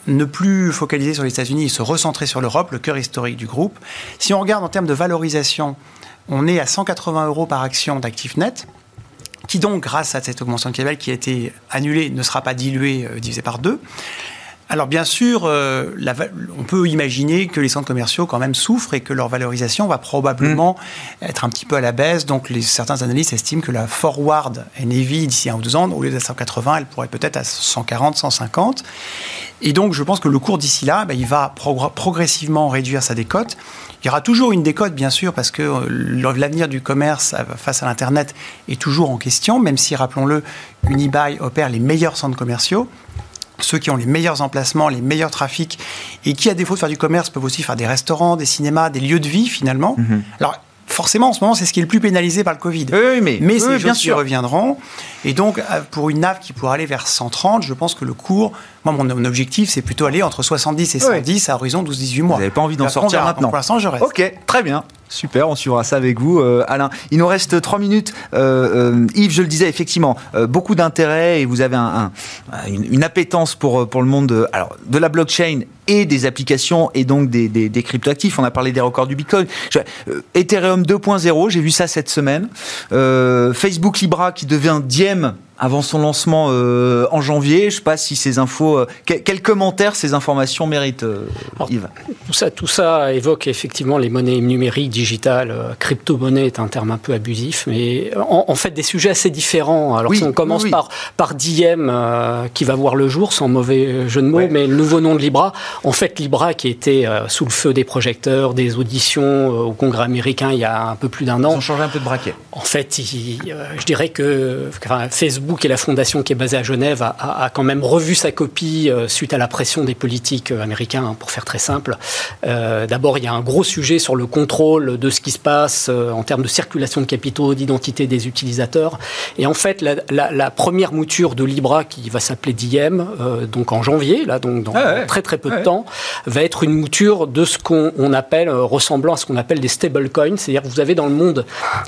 ne plus focaliser sur les États-Unis se recentrer sur l'Europe, le cœur historique du groupe. Si on regarde en termes de valorisation, on est à 180 euros par action d'actifs nets qui donc, grâce à cette augmentation de capital qui a été annulée, ne sera pas diluée, euh, divisée par deux. Alors bien sûr, euh, la on peut imaginer que les centres commerciaux quand même souffrent et que leur valorisation va probablement être un petit peu à la baisse. Donc les, certains analystes estiment que la forward NAV d'ici un ou deux ans, au lieu d'être à 180, elle pourrait peut-être à 140, 150. Et donc je pense que le cours d'ici là, ben, il va progr- progressivement réduire sa décote. Il y aura toujours une décote, bien sûr, parce que euh, l'avenir du commerce euh, face à l'Internet est toujours en question, même si, rappelons-le, Unibail opère les meilleurs centres commerciaux ceux qui ont les meilleurs emplacements, les meilleurs trafics, et qui, à défaut de faire du commerce, peuvent aussi faire des restaurants, des cinémas, des lieux de vie, finalement. Alors, forcément, en ce moment, c'est ce qui est le plus pénalisé par le Covid. Oui, mais, Mais oui, ces bien sûr. reviendront. Et donc, euh, pour une NAV qui pourrait aller vers 130, je pense que le cours, moi, mon, mon objectif, c'est plutôt aller entre 70 et Oui. 110 à horizon 12-18 mois. Vous n'avez pas envie d'en sortir maintenant. Pour l'instant, je reste. Ok, très bien. Super, on suivra ça avec vous, euh, Alain. Il nous reste trois minutes. Euh, euh, Yves, je le disais, effectivement, beaucoup d'intérêt et vous avez un, un- une, appétence pour, pour le monde de, alors, de la blockchain et des applications et donc des, des, cryptoactifs. On a parlé des records du Bitcoin. Ethereum 2.0, j'ai vu ça cette semaine. Facebook Libra qui devient Diem avant son lancement euh, en janvier. Je ne sais pas si ces infos, euh, quel, quel commentaire ces informations méritent, euh, Alors, Yves Tout ça, tout ça évoque effectivement les monnaies numériques, digitales. Euh, Crypto-monnaie est un terme un peu abusif, mais en, en fait des sujets assez différents. Alors Oui, si on commence oui, par, par Diem, qui va voir le jour, sans mauvais jeu de mots, Ouais. mais le nouveau nom de Libra. En fait, Libra qui était sous le feu des projecteurs, des auditions au Congrès américain il y a un peu plus d'un Ils an. ont changé un peu de braquet. En fait, il- je dirais que enfin, Facebook Facebook et la fondation qui est basée à Genève a, quand même revu sa copie suite à la pression des politiques américains, hein, pour faire très simple. D'abord, il y a un gros sujet sur le contrôle de ce qui se passe en termes de circulation de capitaux, d'identité des utilisateurs. Et en fait, la, première mouture de Libra, qui va s'appeler Diem, donc en janvier, là, donc dans ah très très peu de temps, va être une mouture de ce qu'on appelle, ressemblant à ce qu'on appelle des stablecoins, c'est-à-dire que vous avez dans le monde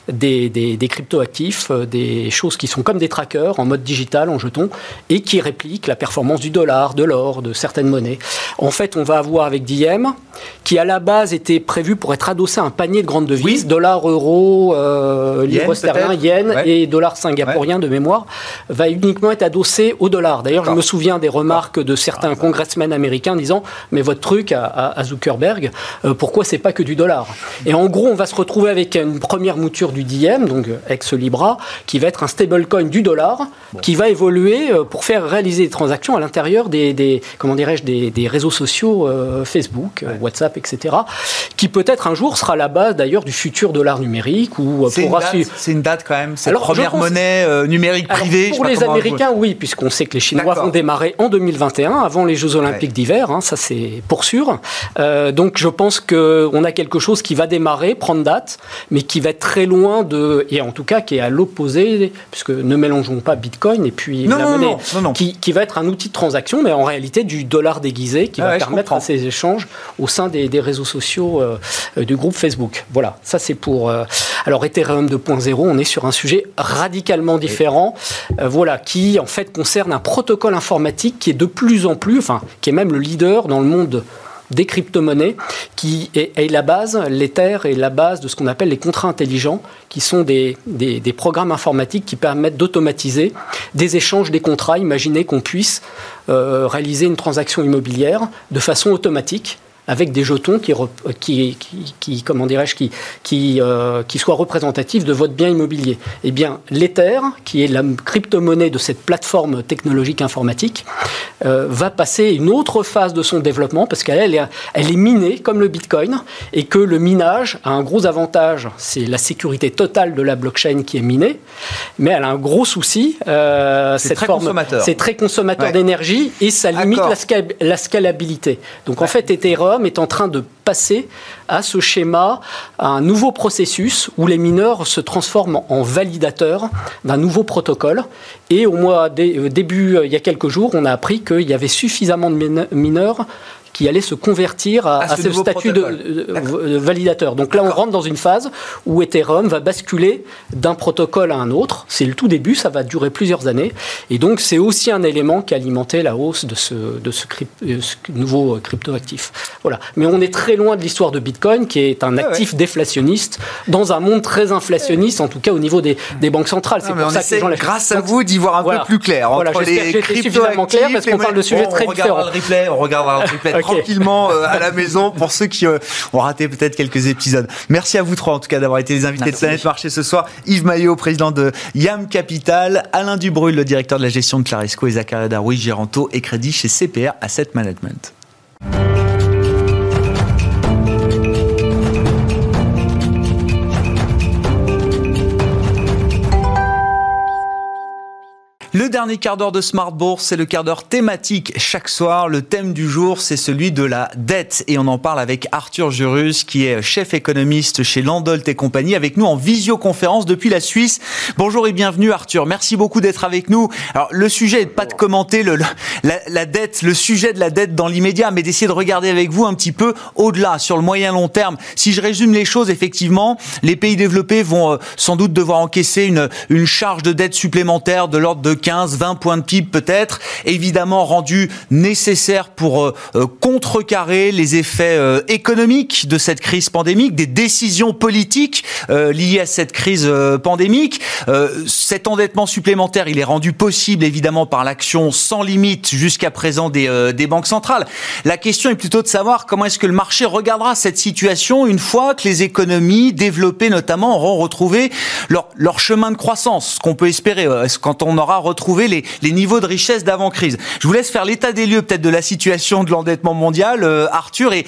des, des, des cryptoactifs, euh, des choses qui sont comme des trackers en mode digital, en jetons, et qui répliquent la performance du dollar, de l'or, de certaines monnaies. En fait, on va avoir avec Diem, qui à la base était prévu pour être adossé à un panier de grandes devises, dollar, euro, euh, livre sterling, yen et dollar singapourien de mémoire, va uniquement être adossé au dollar. D'ailleurs, je me souviens des remarques de certains congressmen américains disant mais votre truc à, Zuckerberg, euh, pourquoi c'est pas que du dollar? Et en gros, on va se retrouver avec une première mouture du Diem, donc ex Libra, qui va être un stablecoin du dollar, qui va évoluer euh, pour faire réaliser des transactions à l'intérieur des, comment dirais-je des, réseaux sociaux Facebook, WhatsApp, etc. Qui peut-être un jour sera la base d'ailleurs du futur dollar numérique ou c'est une, une date quand même. C'est la première monnaie euh, numérique privée. pour les Américains, oui, puisqu'on sait que les Chinois vont démarrer en 2021, avant les Jeux Olympiques d'hiver. Hein, ça c'est pour sûr. Euh, donc je pense que on a quelque chose qui va démarrer, prendre date, mais qui va être très loin de, et en tout cas qui est à l'opposé, puisque ne mélangeons pas Bitcoin et puis la monnaie, qui, qui, va être un outil de transaction, mais en réalité du dollar déguisé qui va permettre à ces échanges au sein des, des réseaux sociaux euh, du groupe Facebook. Voilà, ça c'est pour. Euh, alors Ethereum 2.0, on est sur un sujet radicalement différent, euh, voilà, qui en fait concerne un protocole informatique qui est de plus en plus, enfin, qui est même le leader dans le monde des crypto-monnaies, qui est, la base, l'Ether est la base de ce qu'on appelle les contrats intelligents, qui sont des, des, programmes informatiques qui permettent d'automatiser des échanges des contrats. Imaginez qu'on puisse réaliser une transaction immobilière de façon automatique avec des jetons qui, qui, qui, comment dirais-je, qui, qui, euh, qui soient représentatifs de votre bien immobilier. Eh bien, l'Ether, qui est la crypto-monnaie de cette plateforme technologique informatique, euh, va passer une autre phase de son développement parce qu'elle est, elle est minée comme le Bitcoin et que le minage a un gros avantage, c'est la sécurité totale de la blockchain qui est minée, mais elle a un gros souci. Euh, c'est très consommateur. C'est très consommateur d'énergie et ça limite la, la, scalabilité. Donc en fait, Ethereum est en train de passer à ce schéma, à un nouveau processus où les mineurs se transforment en validateurs d'un nouveau protocole. Et au mois euh, début, euh, il y a quelques jours, on a appris qu'il y avait suffisamment de mineurs qui allait se convertir à, ce, statut de, validateur. Donc là, on rentre dans une phase où Ethereum va basculer d'un protocole à un autre. C'est le tout début, ça va durer plusieurs années. Et donc, c'est aussi un élément qui alimentait la hausse de ce, de ce, euh, nouveau cryptoactif. Voilà. Mais on est très loin de l'histoire de Bitcoin, qui est un actif déflationniste dans un monde très inflationniste, en tout cas au niveau des, des banques centrales. C'est pour ça que les gens grâce à vous, d'y voir un peu plus clair. Voilà, j'espère que j'ai suffisamment clair parce qu'on parle de sujets très différents. On regardera le replay, on regardera le replay <laughs> tranquillement euh, à la <laughs> maison pour ceux qui euh, ont raté peut-être quelques épisodes. Merci à vous trois en tout cas d'avoir été les invités de Planète Marché ce soir. Yves Maillot, président de YAM Capital, Alain Dubrulle, le directeur de la gestion de Claresco et Zachary Daroui, Géranto et Crédit chez CPR Asset Management. Dernier quart d'heure de Smart Bourse, c'est le quart d'heure thématique chaque soir. Le thème du jour, c'est celui de la dette. Et on en parle avec Arthur Jurus, qui est chef économiste chez Landolt et compagnie, avec nous en visioconférence depuis la Suisse. Bonjour et bienvenue Arthur. Merci beaucoup d'être avec nous. Alors, le sujet n'est pas de commenter le, la, la, dette, le sujet de la dette dans l'immédiat, mais d'essayer de regarder avec vous un petit peu au-delà, sur le moyen long terme. Si je résume les choses, effectivement, les pays développés vont euh, sans doute devoir encaisser une, une charge de dette supplémentaire de l'ordre de 15, 20 points de PIB peut-être, évidemment rendu nécessaire pour euh, euh, contrecarrer les effets euh, économiques de cette crise pandémique, des décisions politiques liées à cette crise pandémique. cet endettement supplémentaire, il est rendu possible évidemment par l'action sans limite jusqu'à présent des, des banques centrales. La question est plutôt de savoir comment est-ce que le marché regardera cette situation une fois que les économies développées notamment auront retrouvé leur, leur chemin de croissance, ce qu'on peut espérer quand on aura les, niveaux de richesse d'avant-crise. Je vous laisse faire l'état des lieux peut-être de la situation de l'endettement mondial, euh, Arthur, et,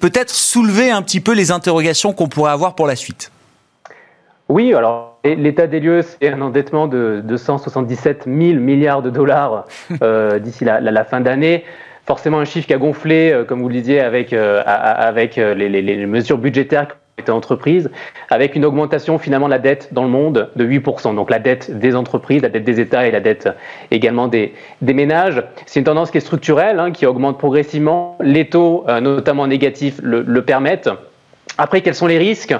peut-être soulever un petit peu les interrogations qu'on pourrait avoir pour la suite. Oui, alors l'état des lieux, c'est un endettement de 277 000 milliards de dollars euh, <laughs> d'ici la, fin d'année. Forcément, un chiffre qui a gonflé, euh, comme vous le disiez, avec, avec les, mesures budgétaires entreprises, avec une augmentation finalement de la dette dans le monde de 8%. Donc la dette des entreprises, la dette des États et la dette également des, ménages. C'est une tendance qui est structurelle, hein, qui augmente progressivement. Les taux, notamment négatifs, le permettent. Après, quels sont les risques?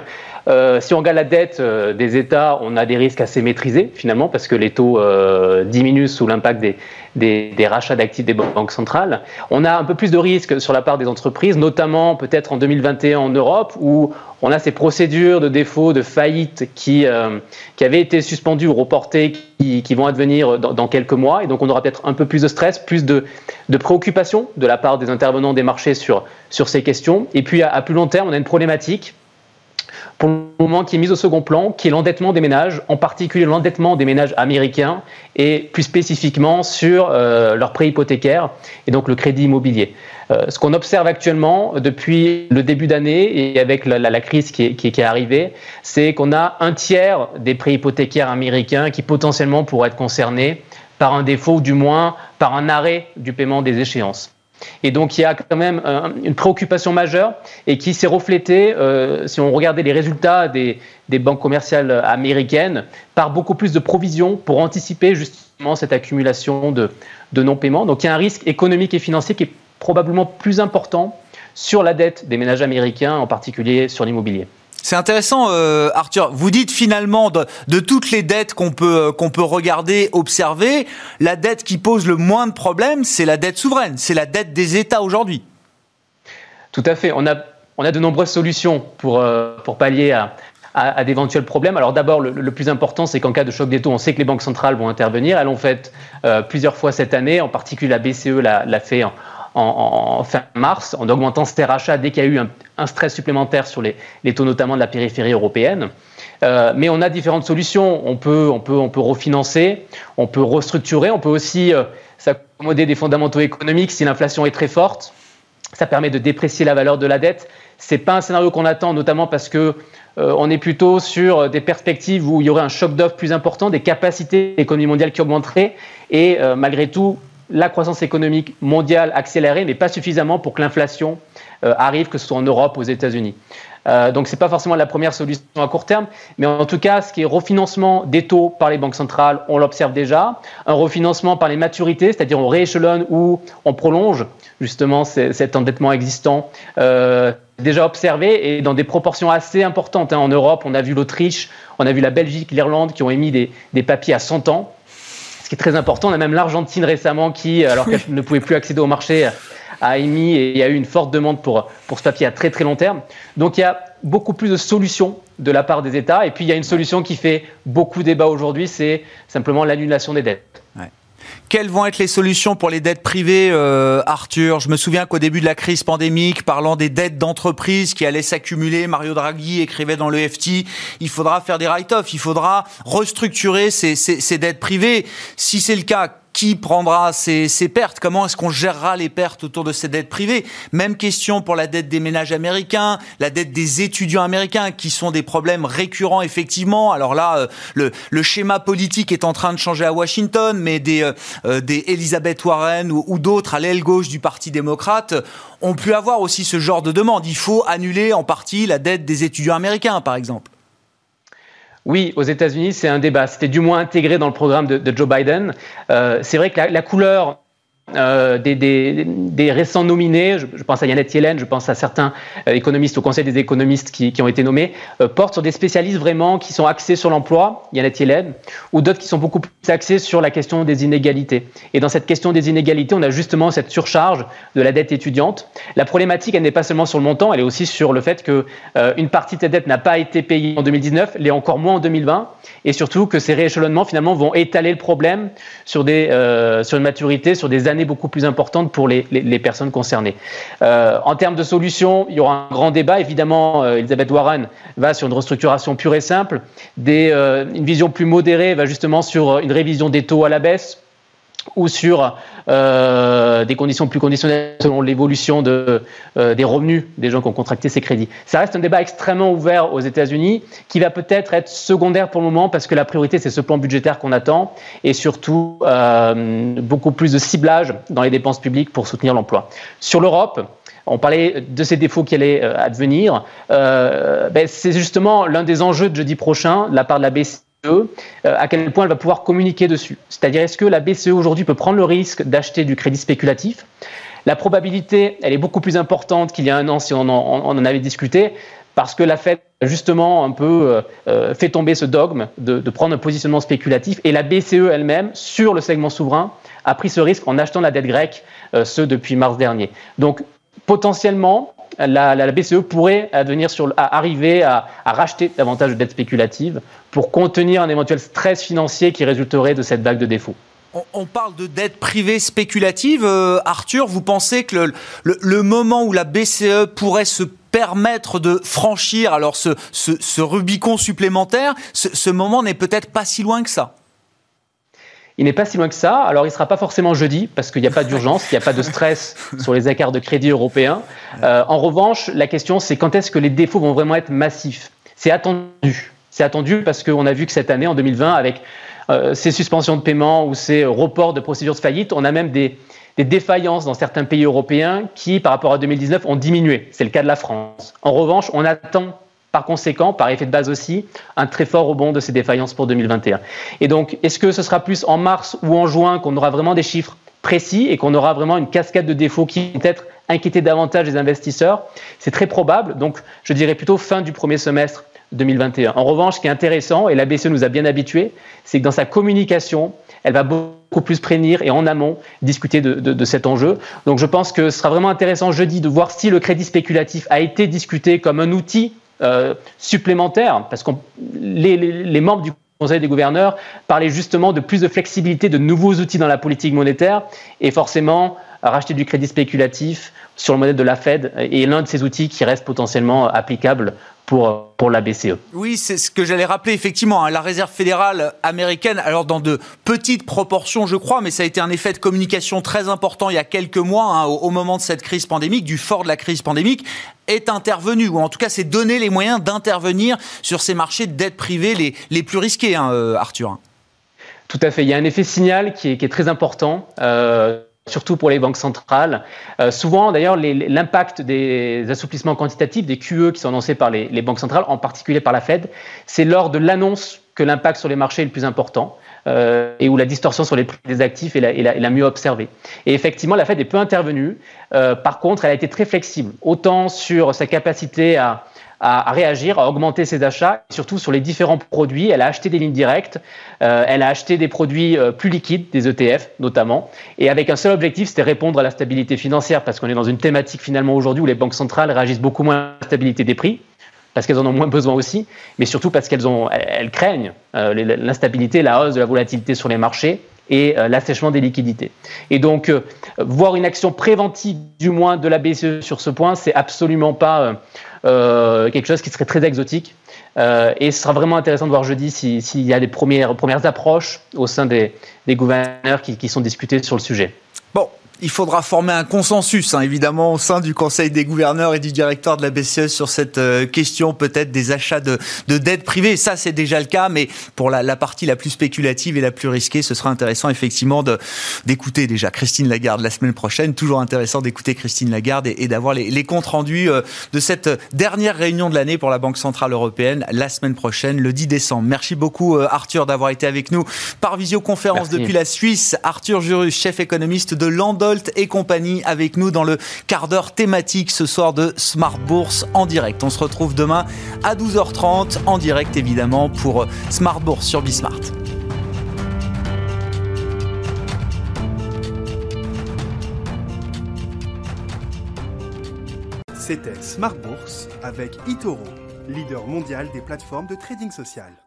Euh, si on regarde la dette euh, des États, on a des risques assez maîtrisés finalement parce que les taux euh, diminuent sous l'impact des, des, rachats d'actifs des banques centrales. On a un peu plus de risques sur la part des entreprises, notamment peut-être en 2021 en Europe où on a ces procédures de défaut, de faillite qui, qui avaient été suspendues ou reportées, qui, vont advenir dans, quelques mois. Et donc on aura peut-être un peu plus de stress, plus de, de préoccupation de la part des intervenants des marchés sur, sur ces questions. Et puis à plus long terme, on a une problématique pour le moment qui est mise au second plan, qui est l'endettement des ménages, en particulier l'endettement des ménages américains et plus spécifiquement sur euh, leurs prêts hypothécaires et donc le crédit immobilier. Euh, ce qu'on observe actuellement depuis le début d'année et avec la, crise qui est, qui est arrivée, c'est qu'on a un tiers des prêts hypothécaires américains qui potentiellement pourraient être concernés par un défaut ou du moins par un arrêt du paiement des échéances. Et donc il y a quand même une préoccupation majeure et qui s'est reflétée, euh, si on regardait les résultats des, banques commerciales américaines, par beaucoup plus de provisions pour anticiper justement cette accumulation de, de non-paiement. Donc il y a un risque économique et financier qui est probablement plus important sur la dette des ménages américains, en particulier sur l'immobilier. C'est intéressant, euh, Arthur. Vous dites finalement de, toutes les dettes qu'on peut euh, qu'on peut regarder, observer, la dette qui pose le moins de problèmes, c'est la dette souveraine, c'est la dette des États aujourd'hui. Tout à fait. On a a de nombreuses solutions pour euh, pallier à, à, d'éventuels problèmes. Alors d'abord, le, plus important, c'est qu'en cas de choc des taux, on sait que les banques centrales vont intervenir. Elles l'ont fait plusieurs fois cette année, en particulier la BCE l'a fait en, en, fin mars, en augmentant ses rachats dès qu'il y a eu un, stress supplémentaire sur les, taux notamment de la périphérie européenne. Euh, mais on a différentes solutions. On peut, on, peut, on peut refinancer, on peut restructurer, on peut aussi euh, s'accommoder des fondamentaux économiques si l'inflation est très forte. Ça permet de déprécier la valeur de la dette. C'est pas un scénario qu'on attend, notamment parce que euh, est plutôt sur des perspectives où il y aurait un choc d'offre plus important, des capacités de l'économie mondiale qui augmenteraient, et malgré tout, la croissance économique mondiale accélérée, mais pas suffisamment pour que l'inflation euh, arrive, que ce soit en Europe ou aux États-Unis. Euh, donc ce n'est pas forcément la première solution à court terme, mais en tout cas, ce qui est refinancement des taux par les banques centrales, on l'observe déjà. Un refinancement par les maturités, c'est-à-dire on rééchelonne ou on prolonge justement cet endettement existant. Euh, déjà observé et dans des proportions assez importantes. Hein. En Europe, on a vu l'Autriche, on a vu la Belgique, l'Irlande qui ont émis des, des papiers à 100 ans très important. On a même l'Argentine récemment qui, alors qu'elle ne pouvait plus accéder au marché, a émis et il y a eu une forte demande pour, pour ce papier à très très long terme. Donc il y a beaucoup plus de solutions de la part des États. Et puis il y a une solution qui fait beaucoup débat aujourd'hui, c'est simplement l'annulation des dettes. Quelles vont être les solutions pour les dettes privées, euh, Arthur? Je me souviens qu'au début de la crise pandémique, parlant des dettes d'entreprise qui allaient s'accumuler, Mario Draghi écrivait dans le FT, il faudra faire des write-offs, il faudra restructurer ces, ces dettes privées. Si c'est le cas, qui prendra ces, pertes? Comment est-ce qu'on gérera les pertes autour de ces dettes privées Même question pour la dette des ménages américains, la dette des étudiants américains, qui sont des problèmes récurrents effectivement. Alors là, euh, le, le schéma politique est en train de changer à Washington, mais des, euh, euh, des Elizabeth Warren ou, ou d'autres à l'aile gauche du Parti démocrate ont pu avoir aussi ce genre de demande. Il faut annuler en partie la dette des étudiants américains, par exemple. Oui, aux États-Unis, c'est un débat. C'était du moins intégré dans le programme de, Joe Biden. Euh, c'est vrai que la, la couleur euh, des, récents nominés, je, pense à Yannette Yellen, je pense à certains euh, économistes au Conseil des économistes qui, ont été nommés, euh, portent sur des spécialistes vraiment qui sont axés sur l'emploi, Yannette Yellen, ou d'autres qui sont beaucoup plus axés sur la question des inégalités. Et dans cette question des inégalités, on a justement cette surcharge de la dette étudiante. La problématique, elle n'est pas seulement sur le montant, elle est aussi sur le fait que une partie de cette dette n'a pas été payée en 2019, l'est encore moins en 2020, et surtout que ces rééchelonnements finalement vont étaler le problème sur des sur une maturité, sur des années beaucoup plus importante pour les, personnes concernées. Euh, en termes de solutions, il y aura un grand débat. Évidemment, euh, Elisabeth Warren va sur une restructuration pure et simple. Euh, une vision plus modérée va justement sur une révision des taux à la baisse ou sur euh, des conditions plus conditionnelles selon l'évolution de, euh, des revenus des gens qui ont contracté ces crédits. Ça reste un débat extrêmement ouvert aux États-Unis qui va peut-être être secondaire pour le moment parce que la priorité c'est ce plan budgétaire qu'on attend et surtout euh, beaucoup plus de ciblage dans les dépenses publiques pour soutenir l'emploi. Sur l'Europe, on parlait de ces défauts qui allaient advenir. Ben, c'est justement l'un des enjeux de jeudi prochain de la part de la BCE euh, à quel point elle va pouvoir communiquer dessus. C'est-à-dire, est-ce que la BCE aujourd'hui peut prendre le risque d'acheter du crédit spéculatif? La probabilité, elle est beaucoup plus importante qu'il y a un an si on en, avait discuté, parce que la Fed justement un peu euh, euh, fait tomber ce dogme de, prendre un positionnement spéculatif, et la BCE elle-même, sur le segment souverain, a pris ce risque en achetant la dette grecque, ce depuis mars dernier. Donc, potentiellement, la, BCE pourrait sur, arriver à, racheter davantage de dettes spéculatives pour contenir un éventuel stress financier qui résulterait de cette vague de défauts. On, parle de dettes privées spéculatives. Euh, Arthur, vous pensez que le, moment où la BCE pourrait se permettre de franchir alors ce, Rubicon supplémentaire, ce moment n'est peut-être pas si loin que ça il n'est pas si loin que ça. Alors, il ne sera pas forcément jeudi parce qu'il n'y a pas d'urgence, il n'y a pas de stress <laughs> sur les écarts de crédit européens. Euh, en revanche, la question, c'est quand est-ce que les défauts vont vraiment être massifs? C'est attendu. C'est attendu parce qu'on a vu que cette année, en 2020, avec euh, ces suspensions de paiement ou ces reports de procédures de faillite, on a même des, des défaillances dans certains pays européens qui, par rapport à 2019, ont diminué. C'est le cas de la France. En revanche, on attend par conséquent, par effet de base aussi, un très fort rebond de ces défaillances pour 2021. Et donc, est-ce que ce sera plus en mars ou en juin qu'on aura vraiment des chiffres précis et qu'on aura vraiment une cascade de défauts qui peut-être inquiéter davantage les investisseurs? C'est très probable. Donc, je dirais plutôt fin du premier semestre 2021. En revanche, ce qui est intéressant, et la BCE nous a bien habitués, c'est que dans sa communication, elle va beaucoup plus prévenir et en amont discuter de, de, cet enjeu. Donc je pense que ce sera vraiment intéressant jeudi de voir si le crédit spéculatif a été discuté comme un outil euh, supplémentaires, parce que les, membres du Conseil des gouverneurs parlaient justement de plus de flexibilité, de nouveaux outils dans la politique monétaire, et forcément racheter du crédit spéculatif sur le modèle de la Fed est l'un de ces outils qui reste potentiellement applicable pour, pour la BCE. Oui, c'est ce que j'allais rappeler, effectivement. Hein, la Réserve fédérale américaine, alors dans de petites proportions, je crois, mais ça a été un effet de communication très important il y a quelques mois, hein, au, moment de cette crise pandémique, du fort de la crise pandémique, est intervenu, ou en tout cas c'est donner les moyens d'intervenir sur ces marchés de dette privée les, les plus risqués, hein, euh, Arthur. Tout à fait. Il y a un effet signal qui est, qui est très important. Euh, surtout pour les banques centrales. Euh, souvent, d'ailleurs, l'impact des assouplissements quantitatifs, des QE qui sont annoncés par les, banques centrales, en particulier par la Fed, c'est lors de l'annonce que l'impact sur les marchés est le plus important. Euh, et où la distorsion sur les prix des actifs est la, mieux observée. Et effectivement, la Fed est peu intervenue. Euh, par contre, elle a été très flexible, autant sur sa capacité à, à, réagir, à augmenter ses achats, surtout sur les différents produits. Elle a acheté des lignes directes, euh, elle a acheté des produits euh, plus liquides, des ETF notamment, et avec un seul objectif, c'était répondre à la stabilité financière, parce qu'on est dans une thématique finalement aujourd'hui où les banques centrales réagissent beaucoup moins à la stabilité des prix parce qu'elles en ont moins besoin aussi, mais surtout parce qu'elles craignent euh, l'instabilité, la hausse de la volatilité sur les marchés et l'assèchement des liquidités. Et donc, voir une action préventive, du moins de la BCE sur ce point, c'est absolument pas euh, quelque chose qui serait très exotique. Euh, et ce sera vraiment intéressant de voir jeudi s'il y a des premières, premières approches au sein des, des gouverneurs qui, qui sont discutées sur le sujet. Bon, il faudra former un consensus, hein, évidemment, au sein du Conseil des gouverneurs et du directeur de la BCE sur cette euh, question, peut-être des achats de, de dettes privées. Ça, c'est déjà le cas, mais pour la, la, partie la plus spéculative et la plus risquée, ce sera intéressant, effectivement, d'écouter déjà Christine Lagarde la semaine prochaine. Toujours intéressant d'écouter Christine Lagarde et, d'avoir les, les, comptes rendus euh, de cette dernière réunion de l'année pour la Banque Centrale Européenne la semaine prochaine, le 10 décembre. Merci beaucoup, euh, Arthur, d'avoir été avec nous par visioconférence depuis la Suisse. Arthur Jurus, chef économiste de Et compagnie avec nous dans le quart d'heure thématique ce soir de Smart Bourse en direct. On se retrouve demain à 12h30 en direct évidemment pour Smart Bourse sur Bismart. C'était Smart Bourse avec Itoro, leader mondial des plateformes de trading social.